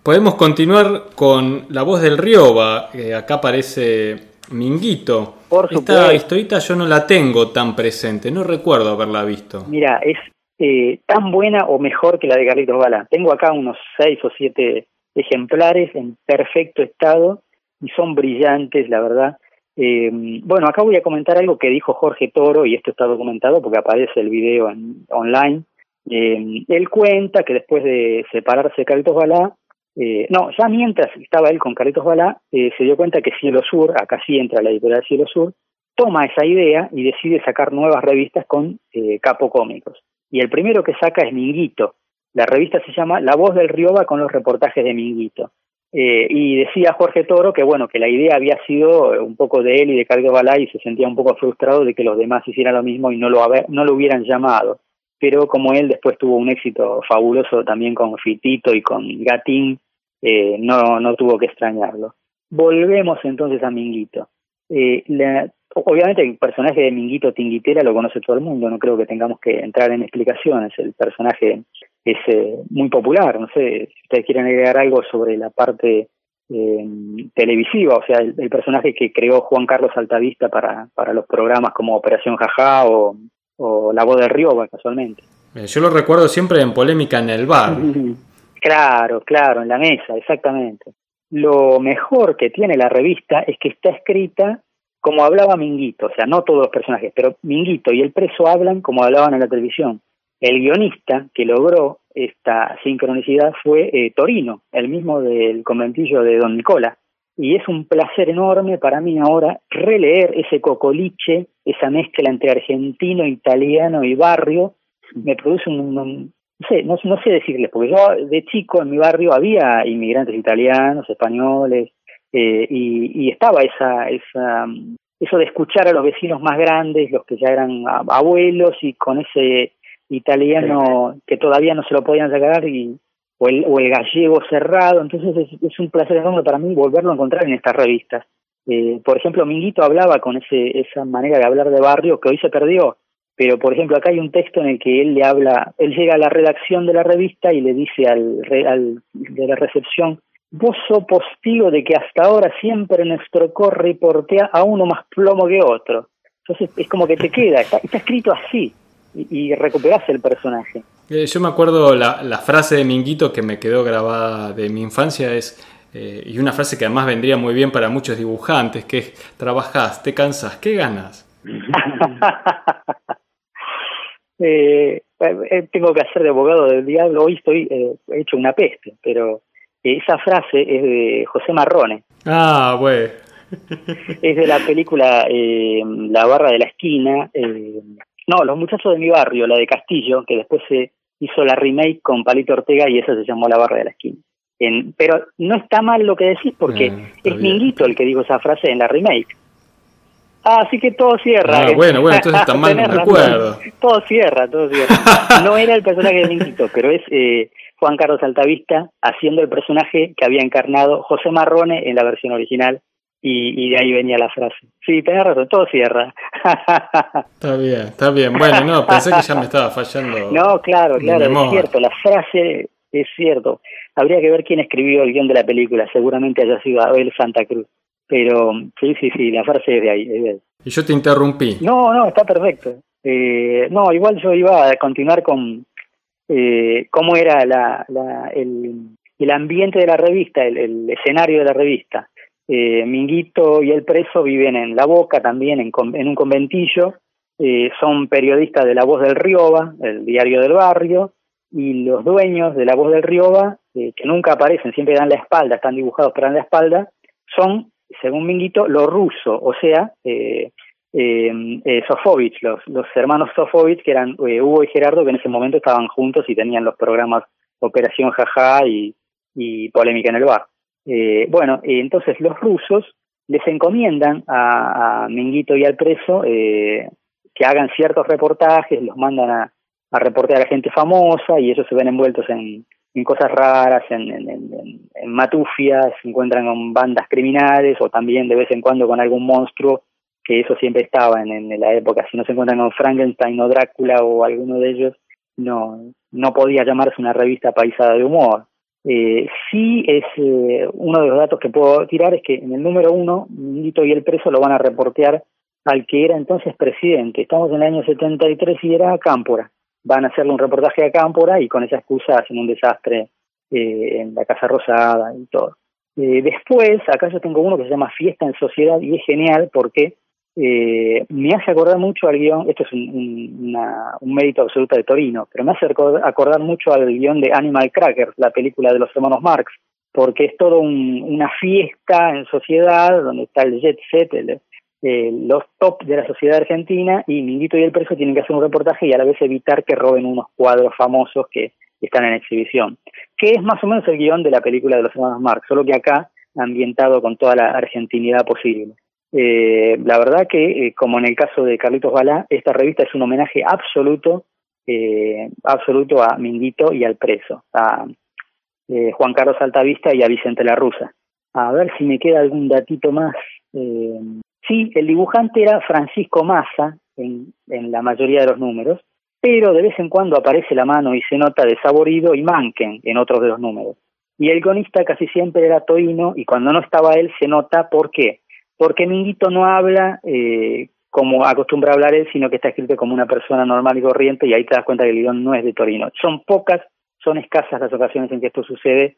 A: Podemos continuar con La voz del Rioba, que acá aparece Minguito.
C: Por
A: Esta historita yo no la tengo tan presente, no recuerdo haberla visto.
C: Mira, es eh, tan buena o mejor que la de Carlitos Bala. Tengo acá unos seis o siete ejemplares en perfecto estado y son brillantes, la verdad. Eh, bueno, acá voy a comentar algo que dijo Jorge Toro, y esto está documentado porque aparece el video en, online. Eh, él cuenta que después de separarse de Carlitos Balá, no, ya mientras estaba él con Carlitos Balá, se dio cuenta que Cielo Sur, acá sí entra la editorial Cielo Sur, toma esa idea y decide sacar nuevas revistas con cómicos y el primero que saca es Minguito. La revista se llama La Voz del Rioba con los reportajes de Minguito. Eh, y decía Jorge Toro que bueno, que la idea había sido un poco de él y de Carlos Balá y se sentía un poco frustrado de que los demás hicieran lo mismo y no lo, no lo hubieran llamado. Pero como él después tuvo un éxito fabuloso también con Fitito y con Gatín, eh, no, no tuvo que extrañarlo. Volvemos entonces a Minguito. Eh, la, Obviamente el personaje de Minguito Tinguitera lo conoce todo el mundo, no creo que tengamos que entrar en explicaciones, el personaje es eh, muy popular, no sé si ustedes quieren agregar algo sobre la parte eh, televisiva, o sea, el, personaje que creó Juan Carlos Altavista para, para los programas como Operación Jajá o, La Voz del Río, casualmente.
A: Eh, yo lo recuerdo siempre en polémica en el bar.
C: Claro, claro, en la mesa, exactamente. Lo mejor que tiene la revista es que está escrita como hablaba Minguito, o sea, no todos los personajes, pero Minguito y el preso hablan como hablaban en la televisión. El guionista que logró esta sincronicidad fue eh, Torino, el mismo del conventillo de Don Nicola. Y es un placer enorme para mí ahora releer ese cocoliche, esa mezcla entre argentino, italiano y barrio. Me produce un, sé, no, no sé decirles, porque yo de chico en mi barrio había inmigrantes italianos, españoles, eh, y, estaba esa, esa, eso de escuchar a los vecinos más grandes, los que ya eran abuelos y con ese italiano que todavía no se lo podían sacar y o el, o el gallego cerrado, entonces es, un placer enorme para mí volverlo a encontrar en estas revistas. Eh, por ejemplo, Minguito hablaba con ese, esa manera de hablar de barrio que hoy se perdió, pero por ejemplo acá hay un texto en el que él le habla, él llega a la redacción de la revista y le dice al, al de la recepción, vos sos postigo de que hasta ahora siempre nuestro corre portea a uno más plomo que otro. Entonces es como que te queda, está, escrito así y, y, recuperás el personaje.
A: Eh, yo me acuerdo la, la, frase de Minguito que me quedó grabada de mi infancia es, eh, y una frase que además vendría muy bien para muchos dibujantes, que es, trabajás, te cansas, ¿qué ganas?
C: Eh, tengo que hacer de abogado del diablo, hoy estoy hecho una peste, pero esa frase es de José Marrone.
A: Ah, bueno.
C: es de la película eh, La barra de la esquina. Eh, no, Los muchachos de mi barrio, la de Castillo, que después se hizo la remake con Palito Ortega y esa se llamó La barra de la esquina. En, pero no está mal lo que decís porque ah, es Minguito el que dijo esa frase en la remake. Ah, así que todo cierra.
A: Ah, bueno, bueno, entonces está mal, no recuerdo.
C: Todo cierra, todo cierra. No era el personaje de Minguito, pero es eh, Juan Carlos Altavista haciendo el personaje que había encarnado José Marrone en la versión original y, de ahí venía la frase. Sí, tenés razón, todo cierra.
A: está bien, está bien. Bueno, no, pensé que ya me estaba fallando.
C: No, claro, claro, es cierto, la frase es cierto. Habría que ver quién escribió el guion de la película, seguramente haya sido Abel Santa Cruz. Pero sí, sí, sí, la frase es de ahí.
A: Y yo te interrumpí.
C: No, no, está perfecto. Eh, no, igual yo iba a continuar con eh, cómo era la, la, el, el ambiente de la revista, el, el escenario de la revista. Eh, Minguito y el preso viven en La Boca también, en, en un conventillo. Eh, son periodistas de La Voz del Rioba, el diario del barrio, y los dueños de La Voz del Rioba, eh, que nunca aparecen, siempre dan la espalda, están dibujados pero dan la espalda, son, según Minguito, los rusos, o sea, eh, eh, eh, Sofovich, los, los hermanos Sofovich, que eran eh, Hugo y Gerardo, que en ese momento estaban juntos y tenían los programas Operación Jaja y, y Polémica en el Bar. Eh, bueno, entonces los rusos les encomiendan a, Minguito y al preso que hagan ciertos reportajes, los mandan a, a reportear a gente famosa y ellos se ven envueltos en, en cosas raras, en, matufias, se encuentran con bandas criminales o también de vez en cuando con algún monstruo, que eso siempre estaba en, en la época. Si no se encuentran con Frankenstein o Drácula o alguno de ellos, no, no podía llamarse una revista paisada de humor. Eh, sí es eh, uno de los datos que puedo tirar es que en el número uno, Nito y el preso lo van a reportear al que era entonces presidente. Estamos en el año 73 y era Cámpora. Van a hacerle un reportaje a Cámpora y con esa excusa hacen un desastre eh, en la Casa Rosada y todo. Eh, después, acá yo tengo uno que se llama Fiesta en Sociedad y es genial porque eh, me hace acordar mucho al guion, esto es un, un, una, un mérito absoluto de Torino, pero me hace acordar mucho al guion de Animal Crackers, la película de los hermanos Marx, porque es todo un, una fiesta en sociedad donde está el jet set, el, eh, los top de la sociedad argentina y Minguito y el preso tienen que hacer un reportaje y a la vez evitar que roben unos cuadros famosos que están en exhibición, que es más o menos el guion de la película de los hermanos Marx, solo que acá ambientado con toda la argentinidad posible. Eh, la verdad que, eh, como en el caso de Carlitos Balá, esta revista es un homenaje absoluto, eh, absoluto a Minguito y al preso, a eh, Juan Carlos Altavista y a Vicente La Rusa. A ver si me queda algún datito más. Eh, sí, el dibujante era Francisco Massa en, en la mayoría de los números, pero de vez en cuando aparece la mano y se nota de Saborido y Manken en otros de los números. Y el guionista casi siempre era Toino y cuando no estaba él se nota por qué porque Minguito no habla eh, como acostumbra hablar él, sino que está escrito como una persona normal y corriente, y ahí te das cuenta que el guion no es de Torino. Son pocas, son escasas las ocasiones en que esto sucede,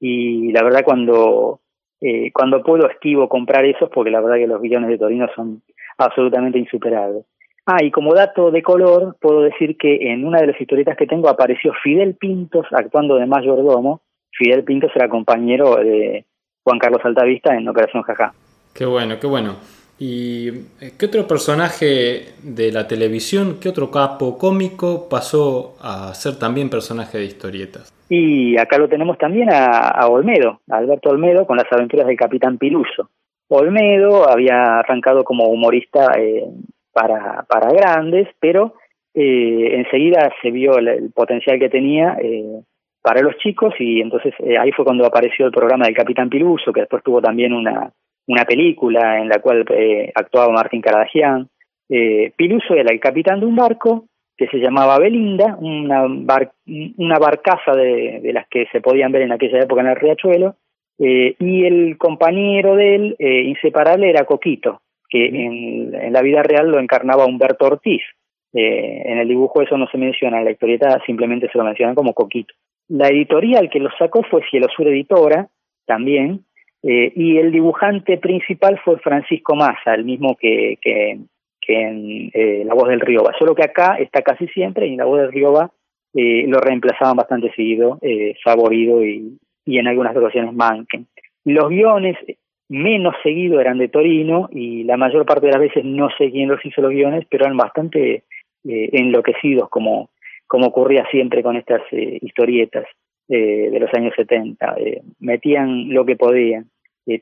C: y la verdad cuando, eh, cuando puedo esquivo comprar esos, porque la verdad que los guiones de Torino son absolutamente insuperables. Ah, y como dato de color, puedo decir que en una de las historietas que tengo apareció Fidel Pintos actuando de mayordomo. Fidel Pintos era compañero de Juan Carlos Altavista en Operación Jajá.
A: Qué bueno, qué bueno. ¿Y eh, qué otro personaje de la televisión, qué otro capo cómico pasó a ser también personaje de historietas?
C: Y acá lo tenemos también a, a Olmedo, a Alberto Olmedo, con las aventuras del Capitán Piluso. Olmedo había arrancado como humorista eh, para, para grandes, pero eh, enseguida se vio el, potencial que tenía eh, para los chicos y entonces eh, ahí fue cuando apareció el programa del Capitán Piluso, que después tuvo también una, una película en la cual eh, actuaba Martín Caradagian. Eh, Piluso era el capitán de un barco que se llamaba Belinda, una, bar, una barcaza de, de, las que se podían ver en aquella época en el riachuelo, eh, y el compañero de él, eh, inseparable, era Coquito, que en, en, la vida real lo encarnaba Humberto Ortiz. Eh, en el dibujo eso no se menciona, en la historieta simplemente se lo mencionan como Coquito. La editorial que lo sacó fue Cielo Sur Editora, también, eh, y el dibujante principal fue Francisco Massa, el mismo que, que, que en eh, La Voz del Rioba, solo que acá está casi siempre y en La Voz del Rioba eh, lo reemplazaban bastante seguido, eh, Saborido y, y en algunas ocasiones Manken. Los guiones menos seguido eran de Torino y la mayor parte de las veces no sé quién los hizo los guiones, pero eran bastante eh, enloquecidos como, como ocurría siempre con estas eh, historietas de los años 70. Eh, metían lo que podían,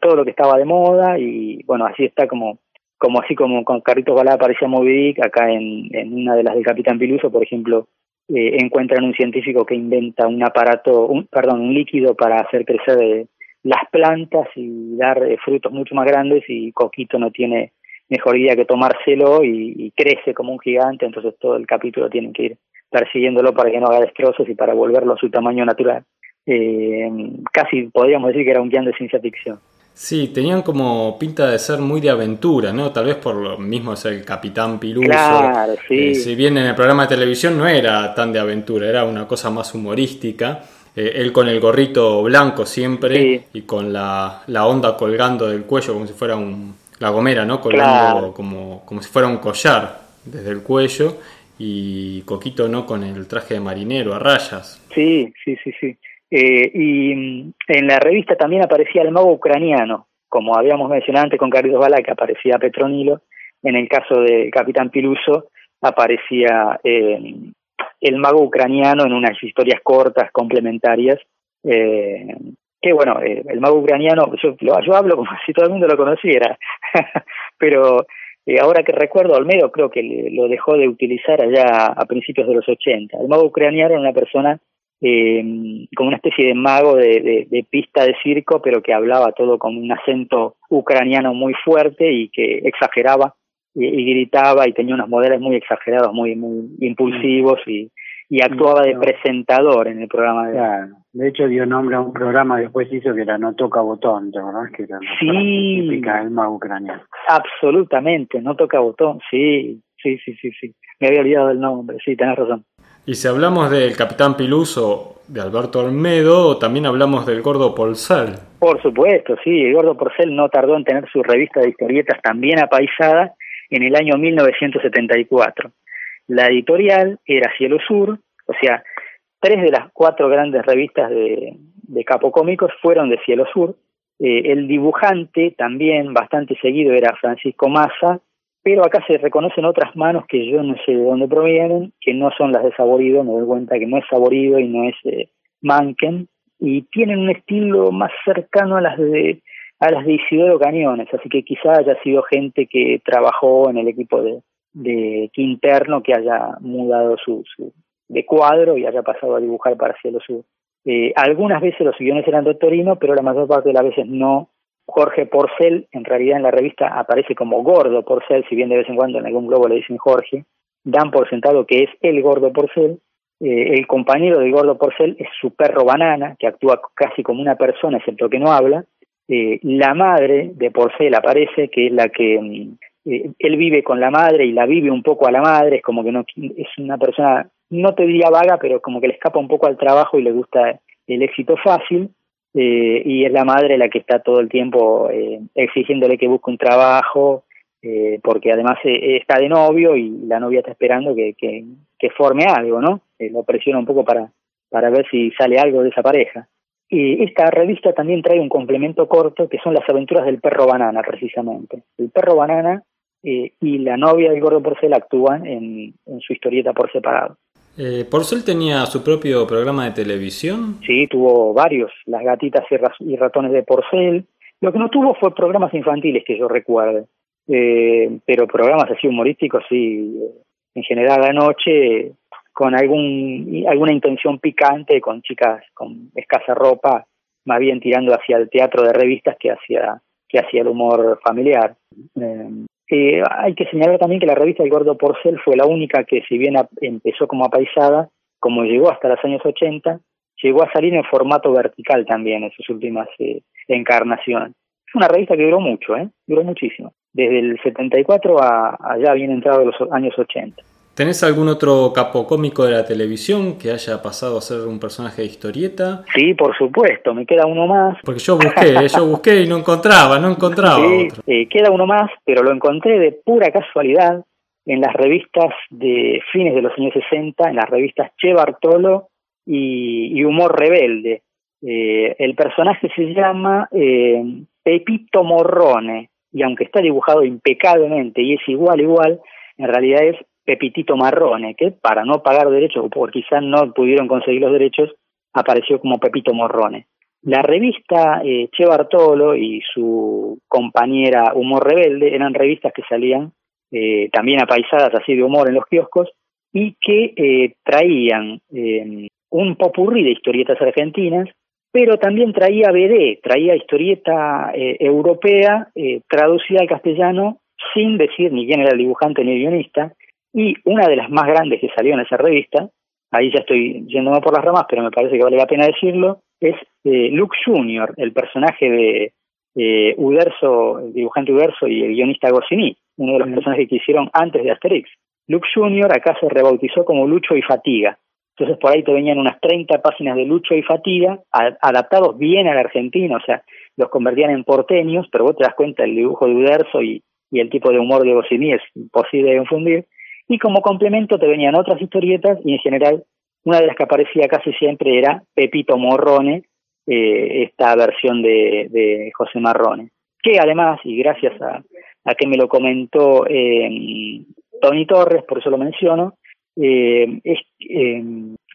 C: todo lo que estaba de moda y bueno, así está como como así como con Carritos Balá aparecía Moby Dick, acá en, en una de las del Capitán Piluso, por ejemplo, eh, encuentran un científico que inventa un aparato, un, perdón, un líquido para hacer crecer eh, las plantas y dar eh, frutos mucho más grandes y Coquito no tiene mejor idea que tomárselo y, crece como un gigante, entonces todo el capítulo tiene que ir persiguiéndolo para que no haga destrozos y para volverlo a su tamaño natural. Eh, casi podríamos decir que era un guion de ciencia ficción.
A: Sí, tenían como pinta de ser muy de aventura, ¿no? Tal vez por lo mismo es el Capitán Piluso.
C: Claro, sí.
A: Eh, si bien en el programa de televisión no era tan de aventura, era una cosa más humorística. Eh, él con el gorrito blanco siempre y con la, la, onda colgando del cuello como si fuera un, la gomera, ¿no? Colgando como, como si fuera un collar desde el cuello y Coquito, ¿no? Con el traje de marinero a rayas.
C: Sí, sí, sí, sí. Eh, y mm, en la revista también aparecía el mago ucraniano, como habíamos mencionado antes con Carlos Bala, que aparecía Petronilo. En el caso del Capitán Piluso aparecía eh, el mago ucraniano en unas historias cortas, complementarias. Eh, que bueno, el mago ucraniano, yo, hablo como si todo el mundo lo conociera, pero ahora que recuerdo, Olmedo creo que lo dejó de utilizar allá a principios de los 80. El mago ucraniano era una persona eh, como una especie de mago de, de, pista de circo, pero que hablaba todo con un acento ucraniano muy fuerte y que exageraba y, gritaba y tenía unos modelos muy exagerados, muy, muy impulsivos y, y actuaba de presentador en el programa.
D: De... Claro. De hecho dio nombre a un programa después hizo que era No Toca Botón, ¿te acordás? Que era
C: sí,
D: típica del mago ucraniano.
C: Absolutamente, No Toca Botón, sí, sí, sí, sí, sí. Me había olvidado del nombre, sí, tenés razón.
A: Y si hablamos del Capitán Piluso de Alberto Olmedo, también hablamos del Gordo Porcel.
C: Por supuesto, sí, el Gordo Porcel no tardó en tener su revista de historietas también apaisada en el año 1974. La editorial era Cielo Sur, o sea, tres de las cuatro grandes revistas de, de Capo Cómicos fueron de Cielo Sur. Eh, el dibujante también bastante seguido era Francisco Massa, pero acá se reconocen otras manos que yo no sé de dónde provienen, que no son las de Saborido, me doy cuenta que no es Saborido y no es eh, Manken, y tienen un estilo más cercano a las de a las de Isidoro Cañones, así que quizá haya sido gente que trabajó en el equipo de, de Quinterno que haya mudado su, su de cuadro y haya pasado a dibujar para Cielo Sur. Eh, algunas veces los guiones eran de Torino, pero la mayor parte de las veces no, Jorge Porcel, en realidad en la revista aparece como Gordo Porcel, si bien de vez en cuando en algún globo le dicen Jorge, dan por sentado que es el Gordo Porcel. Eh, el compañero del Gordo Porcel es su perro Banana, que actúa casi como una persona, excepto que no habla. Eh, la madre de Porcel aparece, que es la que mm, eh, él vive con la madre y la vive un poco a la madre, es como que no es una persona, no te diría vaga, pero como que le escapa un poco al trabajo y le gusta el éxito fácil eh, y es la madre la que está todo el tiempo eh, exigiéndole que busque un trabajo, eh, porque además eh, está de novio y la novia está esperando que, que, forme algo, ¿no? lo presiona un poco para, para ver si sale algo de esa pareja. Y esta revista también trae un complemento corto que son las aventuras del perro banana, precisamente. El perro banana y la novia del gordo porcel actúan en, en su historieta por separado.
A: Eh, ¿Porcel tenía su propio programa de televisión?
C: Sí, tuvo varios, Las gatitas y, ratones de Porcel. Lo que no tuvo fue programas infantiles que yo recuerde, eh, pero programas así humorísticos sí, en general la noche con algún alguna intención picante, con chicas con escasa ropa, más bien tirando hacia el teatro de revistas que hacia que hacia el humor familiar. Eh, eh, hay que señalar también que la revista El Gordo Porcel fue la única que, si bien empezó como apaisada, como llegó hasta los años 80, llegó a salir en formato vertical también en sus últimas eh, encarnaciones. Es una revista que duró mucho, ¿eh? duró muchísimo, desde el 74 a allá bien entrado los años 80.
A: ¿Tenés algún otro capo cómico de la televisión que haya pasado a ser un personaje de historieta?
C: Sí, por supuesto, me queda uno más.
A: Porque yo busqué, yo busqué y no encontraba, no encontraba
C: sí, Eh, queda uno más, pero lo encontré de pura casualidad en las revistas de fines de los años 60, en las revistas Che Bartolo y, Humor Rebelde. Eh, el personaje se llama eh, Pepito Morrone, y aunque está dibujado impecablemente y es igual, igual, en realidad es Pepitito Marrone, que para no pagar derechos, o por quizás no pudieron conseguir los derechos, apareció como Pepito Morrone. La revista eh, Che Bartolo y su compañera Humor Rebelde eran revistas que salían eh, también apaisadas así de humor en los kioscos y que eh, traían eh, un popurrí de historietas argentinas, pero también traía BD, traía historieta europea traducida al castellano sin decir ni quién era el dibujante ni el guionista, y una de las más grandes que salió en esa revista ahí ya estoy yéndome por las ramas, pero me parece que vale la pena decirlo, es eh, Luke Jr., el personaje de eh, Uderzo, el dibujante Uderzo y el guionista Goscinny, uno de los personajes que hicieron antes de Asterix. Luke Jr. acá se rebautizó como Lucho y Fatiga. Entonces por ahí te venían unas 30 páginas de Lucho y Fatiga, adaptados bien al argentino, o sea, los convertían en porteños, pero vos te das cuenta el dibujo de Uderzo y, y el tipo de humor de Goscinny es imposible de confundir. Y como complemento te venían otras historietas y en general una de las que aparecía casi siempre era Pepito Morrone, eh, esta versión de, de, José Marrone, que además, y gracias a, a que me lo comentó eh, Tony Torres, por eso lo menciono, es, eh,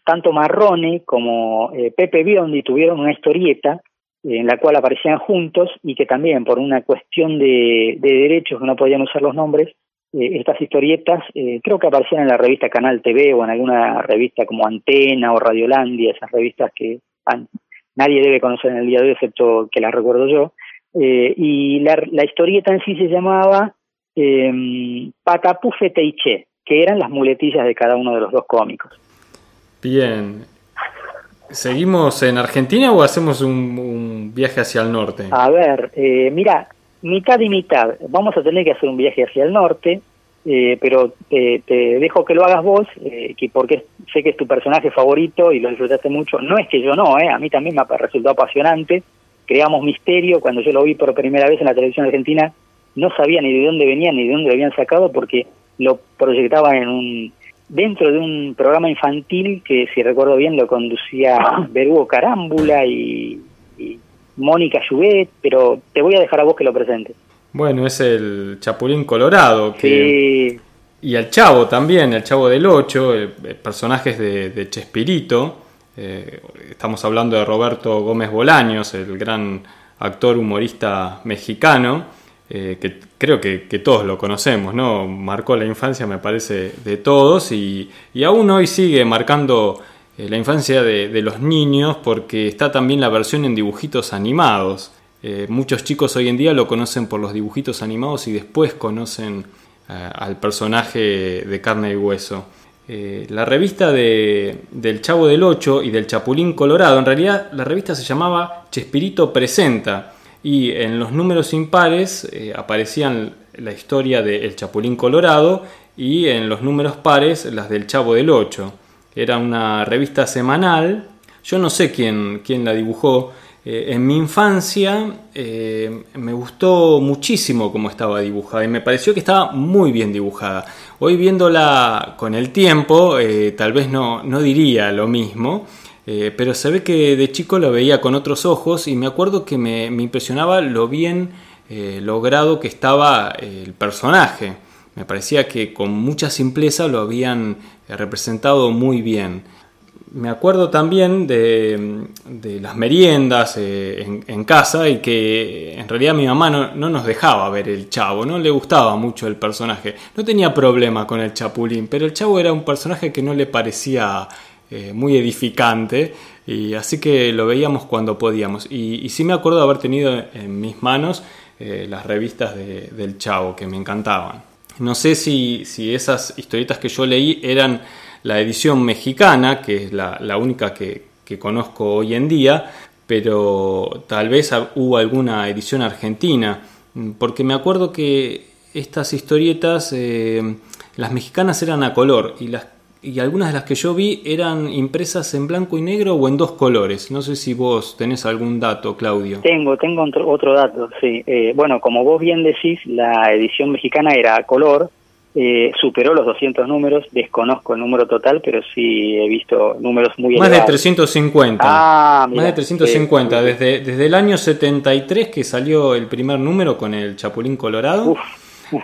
C: tanto Marrone como eh, Pepe Biondi tuvieron una historieta en la cual aparecían juntos y que también por una cuestión de, de derechos que no podían usar los nombres, eh, estas historietas eh, creo que aparecían en la revista Canal TV o en alguna revista como Antena o Radiolandia, esas revistas que nadie debe conocer en el día de hoy excepto que las recuerdo yo. Eh, y la, la, historieta en sí se llamaba eh, Patapufe Teiche, que eran las muletillas de cada uno de los dos cómicos.
A: Bien. ¿Seguimos en Argentina o hacemos un, un viaje hacia el norte?
C: A ver, eh, mira, mitad y mitad. Vamos a tener que hacer un viaje hacia el norte, eh, pero te, te, dejo que lo hagas vos, eh, que porque sé que es tu personaje favorito y lo disfrutaste mucho. No es que yo no, eh, a mí también me ha resultado apasionante. Creamos misterio cuando yo lo vi por primera vez en la televisión argentina. No sabía ni de dónde venía ni de dónde lo habían sacado porque lo proyectaba en un dentro de un programa infantil que si recuerdo bien lo conducía Berugo Carámbula y, y Mónica Juvet, pero te voy a dejar a vos que lo presentes.
A: Bueno, es el Chapulín Colorado.
C: Que... Sí.
A: Y el Chavo también, el Chavo del Ocho, el personajes de, de Chespirito. Eh, estamos hablando de Roberto Gómez Bolaños, el gran actor humorista mexicano, eh, que creo que, que, todos lo conocemos, ¿no? Marcó la infancia, me parece, de todos y, y aún hoy sigue marcando eh, la infancia de, los niños porque está también la versión en dibujitos animados. Eh, muchos chicos hoy en día lo conocen por los dibujitos animados y después conocen eh, al personaje de carne y hueso. La revista de, del Chavo del Ocho y del Chapulín Colorado, en realidad la revista se llamaba Chespirito Presenta y en los números impares aparecían la historia del Chapulín Colorado y en los números pares las del Chavo del Ocho. Era una revista semanal. Yo no sé quién, quién la dibujó. Eh, en mi infancia eh, me gustó muchísimo cómo estaba dibujada y me pareció que estaba muy bien dibujada. Hoy viéndola con el tiempo, eh, tal vez no, no, diría lo mismo, pero se ve que de chico lo veía con otros ojos y me acuerdo que me, me impresionaba lo bien logrado que estaba el personaje. Me parecía que con mucha simpleza lo habían representado muy bien. Me acuerdo también de, de las meriendas eh, en, casa y que en realidad mi mamá no, no, nos dejaba ver el chavo, no le gustaba mucho el personaje. No tenía problema con el chapulín, pero el chavo era un personaje que no le parecía eh, muy edificante y así que lo veíamos cuando podíamos. Y, sí me acuerdo de haber tenido en mis manos eh, las revistas de, del chavo que me encantaban. No sé si, si esas historietas que yo leí eran la edición mexicana, que es la, la única que, que, conozco hoy en día, pero tal vez hubo alguna edición argentina, porque me acuerdo que estas historietas, eh, las mexicanas eran a color y, las, y algunas de las que yo vi eran impresas en blanco y negro o en dos colores. No sé si vos tenés algún dato, Claudio.
C: Tengo, tengo otro, otro dato, sí. Eh, bueno, como vos bien decís, la edición mexicana era a color, eh, superó los 200 números, desconozco el número total, pero sí he visto números muy
A: Más elevados. de 350. Ah, Más de 350. Eh, desde, desde el año 73 que salió el primer número con el Chapulín Colorado. Uf.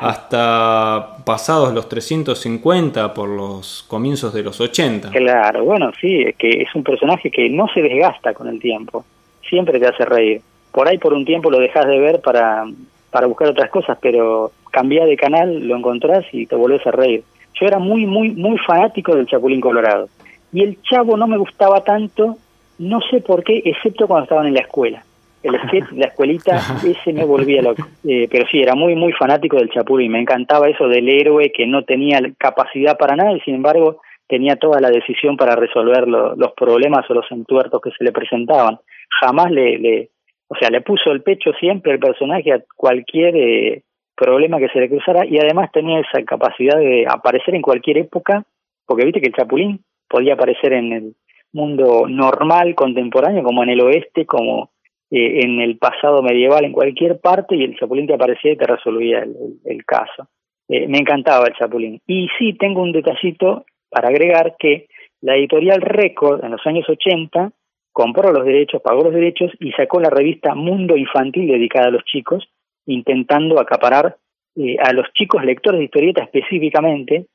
A: Hasta pasados los 350 por los comienzos de los 80.
C: Claro, bueno, sí, es que es un personaje que no se desgasta con el tiempo. Siempre te hace reír. Por ahí por un tiempo lo dejas de ver para, para buscar otras cosas, pero cambiás de canal, lo encontrás y te volvés a reír. Yo era muy, muy, muy fanático del Chapulín Colorado. Y el Chavo no me gustaba tanto, no sé por qué, excepto cuando estaban en la escuela. El sketch, la escuelita, ese me volvía loco. Eh, pero sí, era muy, muy fanático del Chapulín. Me encantaba eso del héroe que no tenía capacidad para nada y sin embargo tenía toda la decisión para resolver los problemas o los entuertos que se le presentaban. Jamás le, le, o sea, le puso el pecho siempre el personaje a cualquier eh, problema que se le cruzara y además tenía esa capacidad de aparecer en cualquier época, porque viste que el Chapulín podía aparecer en el mundo normal, contemporáneo, como en el oeste, como eh, en el pasado medieval, en cualquier parte, y el Chapulín te aparecía y te resolvía el, caso. Eh, me encantaba el Chapulín. Y sí, tengo un detallito para agregar que la editorial Record en los años 80 compró los derechos, pagó los derechos y sacó la revista Mundo Infantil dedicada a los chicos, intentando acaparar eh, a los chicos lectores de historietas específicamente,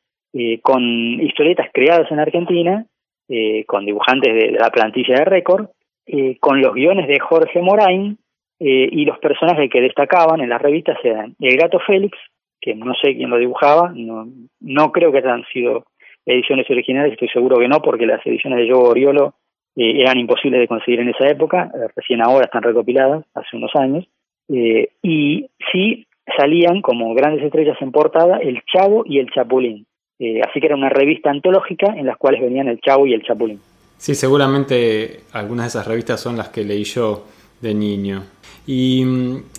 C: con historietas creadas en Argentina eh, con dibujantes de, la plantilla de récord, eh, con los guiones de Jorge Morain eh, y los personajes que destacaban en las revistas eran el gato Félix, que no sé quién lo dibujaba, no, no creo que hayan sido ediciones originales, estoy seguro que no, porque las ediciones de Joe Oriolo eran imposibles de conseguir en esa época, recién ahora están recopiladas, hace unos años, y sí salían como grandes estrellas en portada el Chavo y el Chapulín. Eh, así que era una revista antológica en las cuales venían el Chavo y el Chapulín.
A: Sí, seguramente algunas de esas revistas son las que leí yo de niño. Y,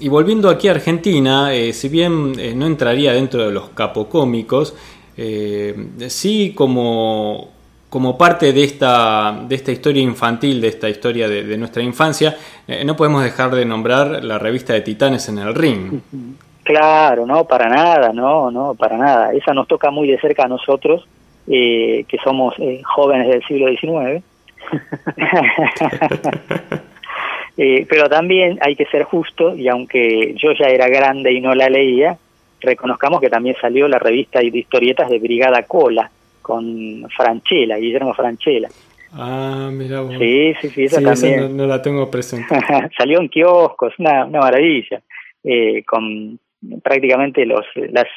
A: volviendo aquí a Argentina, eh, si bien eh, no entraría dentro de los capocómicos, sí como, como parte de esta, de esta historia infantil, de esta historia de, de nuestra infancia, no podemos dejar de nombrar la revista de Titanes en el Ring.
C: Claro, no, para nada, no, no, para nada. Esa nos toca muy de cerca a nosotros, eh, que somos eh, jóvenes del siglo XIX. eh, pero también hay que ser justo, y aunque yo ya era grande y no la leía, reconozcamos que también salió la revista de historietas de Brigada Cola, con Franchella, Guillermo Franchella.
A: Ah, mira vos.
C: Sí, sí, sí, esa también.
A: no, la tengo presente.
C: salió en kioscos, una, una maravilla. Eh, con prácticamente los,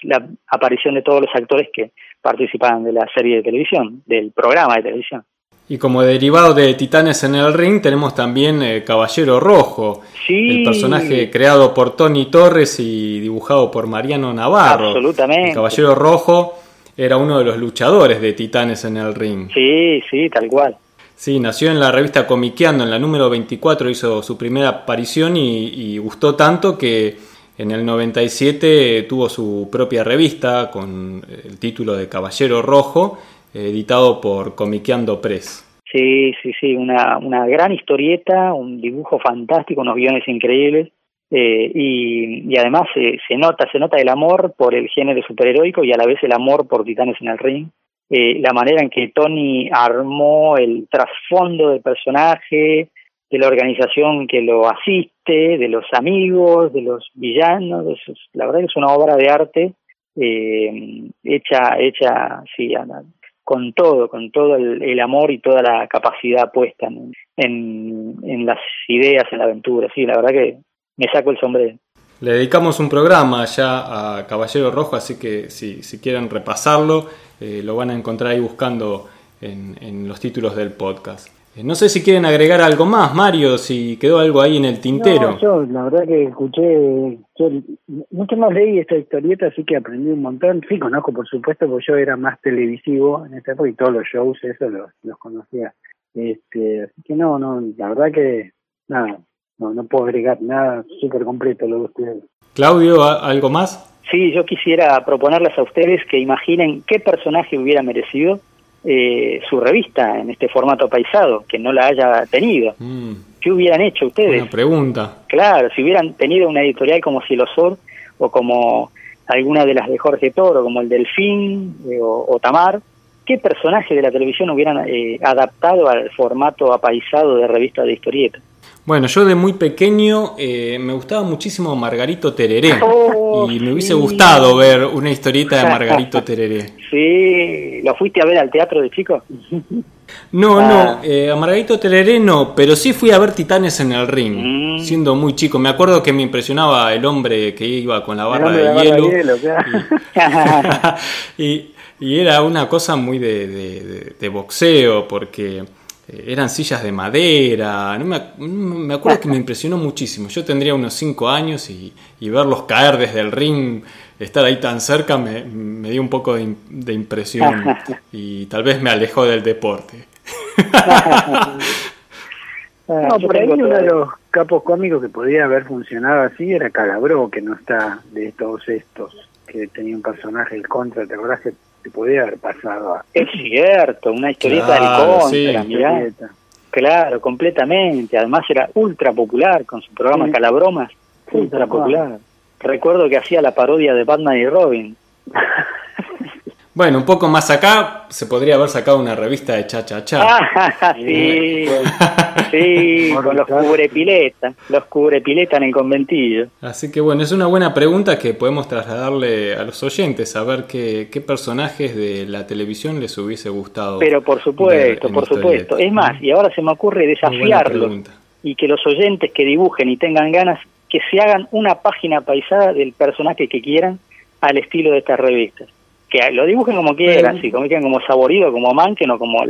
C: la aparición de todos los actores que participaban de la serie de televisión, del programa de televisión.
A: Y como derivado de Titanes en el Ring tenemos también eh, Caballero Rojo, el personaje creado por Tony Torres y dibujado por Mariano Navarro.
C: Absolutamente.
A: Caballero Rojo era uno de los luchadores de Titanes en el Ring.
C: Sí, sí, tal cual.
A: Sí, nació en la revista Comiqueando, en la número 24 hizo su primera aparición y gustó tanto que en el 97 tuvo su propia revista con el título de Caballero Rojo, editado por Comiqueando Press.
C: Sí, sí, sí, una, una gran historieta, un dibujo fantástico, unos guiones increíbles. Eh, y, además se nota, se nota el amor por el género superheroico y a la vez el amor por Titanes en el Ring. Eh, la manera en que Tony armó el trasfondo del personaje, de la organización que lo asiste, de los amigos, de los villanos. la verdad es una obra de arte eh, hecha, hecha sí, con todo, con todo el, amor y toda la capacidad puesta en, en, las ideas, en la aventura. Sí, la verdad que me saco el sombrero.
A: Le dedicamos un programa ya a Caballero Rojo, así que si, si quieren repasarlo, eh, lo van a encontrar ahí buscando en los títulos del podcast. Eh, no sé si quieren agregar algo más, Mario, si quedó algo ahí en el tintero.
D: No, yo la verdad que escuché, yo mucho más leí esta historieta, así que aprendí un montón. Sí, conozco por supuesto, porque yo era más televisivo en esta época y todos los shows, eso los, los conocía. Este, así que no, no, la verdad que nada, no, no puedo agregar nada súper completo lo de ustedes.
A: Claudio, ¿algo más?
C: Sí, yo quisiera proponerles a ustedes que imaginen qué personaje hubiera merecido eh, su revista en este formato paisado, que no la haya tenido. Mm. ¿Qué hubieran hecho ustedes?
A: Una pregunta.
C: Claro, si hubieran tenido una editorial como Silosor o como alguna de las de Jorge Toro, como el Delfín eh, o, Tamar, ¿qué personaje de la televisión hubieran eh, adaptado al formato apaisado de revista de historieta?
A: Bueno, yo de muy pequeño eh, me gustaba muchísimo Margarito Tereré oh, y me hubiese gustado ver una historieta de Margarito Tereré.
C: Sí, ¿lo fuiste a ver al teatro de chico?
A: No, no, ah. eh, a Margarito Tereré no, pero sí fui a ver Titanes en el ring, mm. siendo muy chico. Me acuerdo que me impresionaba el hombre que iba con la barra de, hielo. y, era una cosa muy de boxeo, porque eran sillas de madera, no me, me, acuerdo que me impresionó muchísimo. Yo tendría unos 5 años y, verlos caer desde el ring, estar ahí tan cerca, me, dio un poco de, impresión y tal vez me alejó del deporte.
D: no, por ahí uno de los capos cómicos que podía haber funcionado así era Calabró, que no está de todos estos, que tenía un personaje el contra, ¿te acordás que te podía haber pasado a...
C: Es cierto, una historieta del contra, Claro, completamente. Además era ultra popular con su programa Calabromas. ultra popular. Recuerdo que hacía la parodia de Batman y Robin.
A: Bueno, un poco más acá se podría haber sacado una revista de cha cha cha.
C: Ah, sí, sí, con los cubrepileta, los cubrepileta en el conventillo.
A: Así que bueno, es una buena pregunta que podemos trasladarle a los oyentes, a ver qué, qué personajes de la televisión les hubiese gustado.
C: Pero por supuesto, por supuesto. Es más, y ahora se me ocurre desafiarlos y que los oyentes que dibujen y tengan ganas, que se hagan una página paisada del personaje que quieran al estilo de estas revistas que lo dibujen como quieran, si como quieran, como saborido, como manquen o como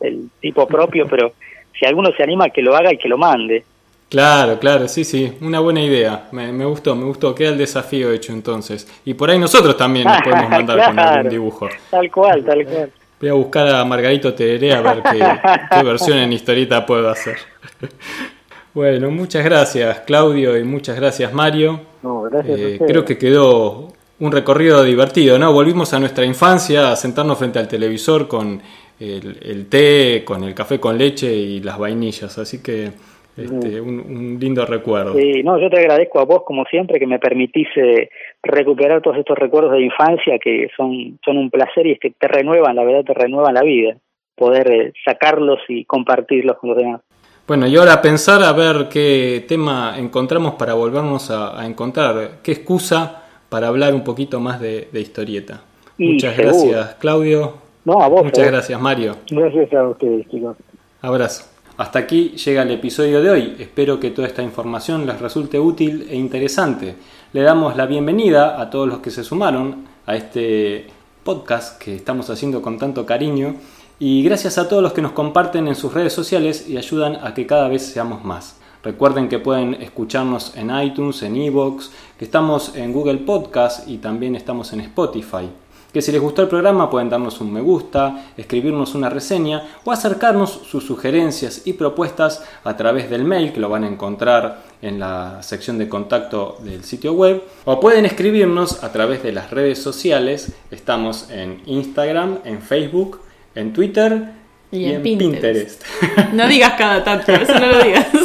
C: el tipo propio, pero si alguno se anima que lo haga y que lo mande.
A: Claro, claro, sí, sí, una buena idea. Me, me gustó, me gustó. Queda el desafío hecho entonces. Y por ahí nosotros también nos podemos mandar con algún dibujo.
C: Tal cual, tal cual.
A: Voy a buscar a Margarito Tereré a ver qué, versión en historieta puedo hacer. bueno, muchas gracias Claudio y muchas gracias Mario.
D: No, gracias
A: eh, creo que quedó un recorrido divertido, ¿no? Volvimos a nuestra infancia a sentarnos frente al televisor con el, té, con el café con leche y las vainillas, así que este, un, lindo recuerdo.
C: Sí, no, yo te agradezco a vos como siempre que me permitís eh, recuperar todos estos recuerdos de infancia que son, son un placer y es que te renuevan, la verdad te renuevan la vida, poder eh, sacarlos y compartirlos con los demás.
A: Bueno, y ahora pensar a ver qué tema encontramos para volvernos a encontrar, qué excusa para hablar un poquito más de, historieta. Muchas gracias, Claudio.
C: No, a vos.
A: Muchas eh. gracias, Mario.
D: Gracias a ustedes, chicos.
A: Abrazo. Hasta aquí llega el episodio de hoy. Espero que toda esta información les resulte útil e interesante. Le damos la bienvenida a todos los que se sumaron a este podcast que estamos haciendo con tanto cariño y gracias a todos los que nos comparten en sus redes sociales y ayudan a que cada vez seamos más. Recuerden que pueden escucharnos en iTunes, en Evox, que estamos en Google Podcast y también estamos en Spotify. Que si les gustó el programa pueden darnos un me gusta, escribirnos una reseña o acercarnos sus sugerencias y propuestas a través del mail que lo van a encontrar en la sección de contacto del sitio web o pueden escribirnos a través de las redes sociales. Estamos en Instagram, en Facebook, en Twitter y, en, Pinterest.
B: No digas cada tanto, eso no lo digas.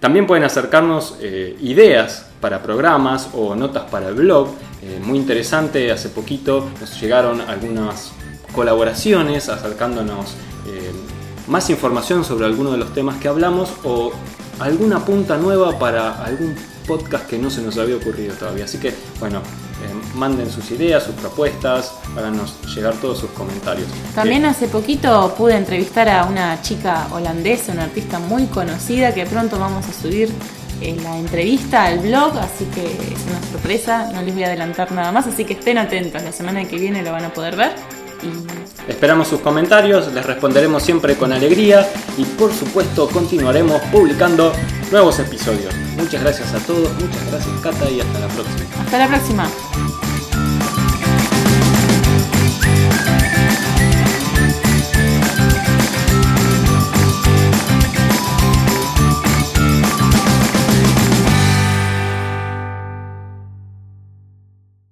A: También pueden acercarnos eh, ideas para programas o notas para el blog. Eh, muy interesante, hace poquito nos llegaron algunas colaboraciones acercándonos eh, más información sobre alguno de los temas que hablamos o alguna punta nueva para algún podcast que no se nos había ocurrido todavía. Así que, bueno, manden sus ideas, sus propuestas, háganos llegar todos sus comentarios.
B: También hace poquito pude entrevistar a una chica holandesa, una artista muy conocida, que pronto vamos a subir en la entrevista al blog, así que es una sorpresa, no les voy a adelantar nada más, así que estén atentos, la semana que viene lo van a poder ver.
A: Esperamos sus comentarios, les responderemos siempre con alegría y por supuesto continuaremos publicando nuevos episodios. Muchas gracias a todos, muchas gracias Cata y hasta la próxima.
B: Hasta la próxima.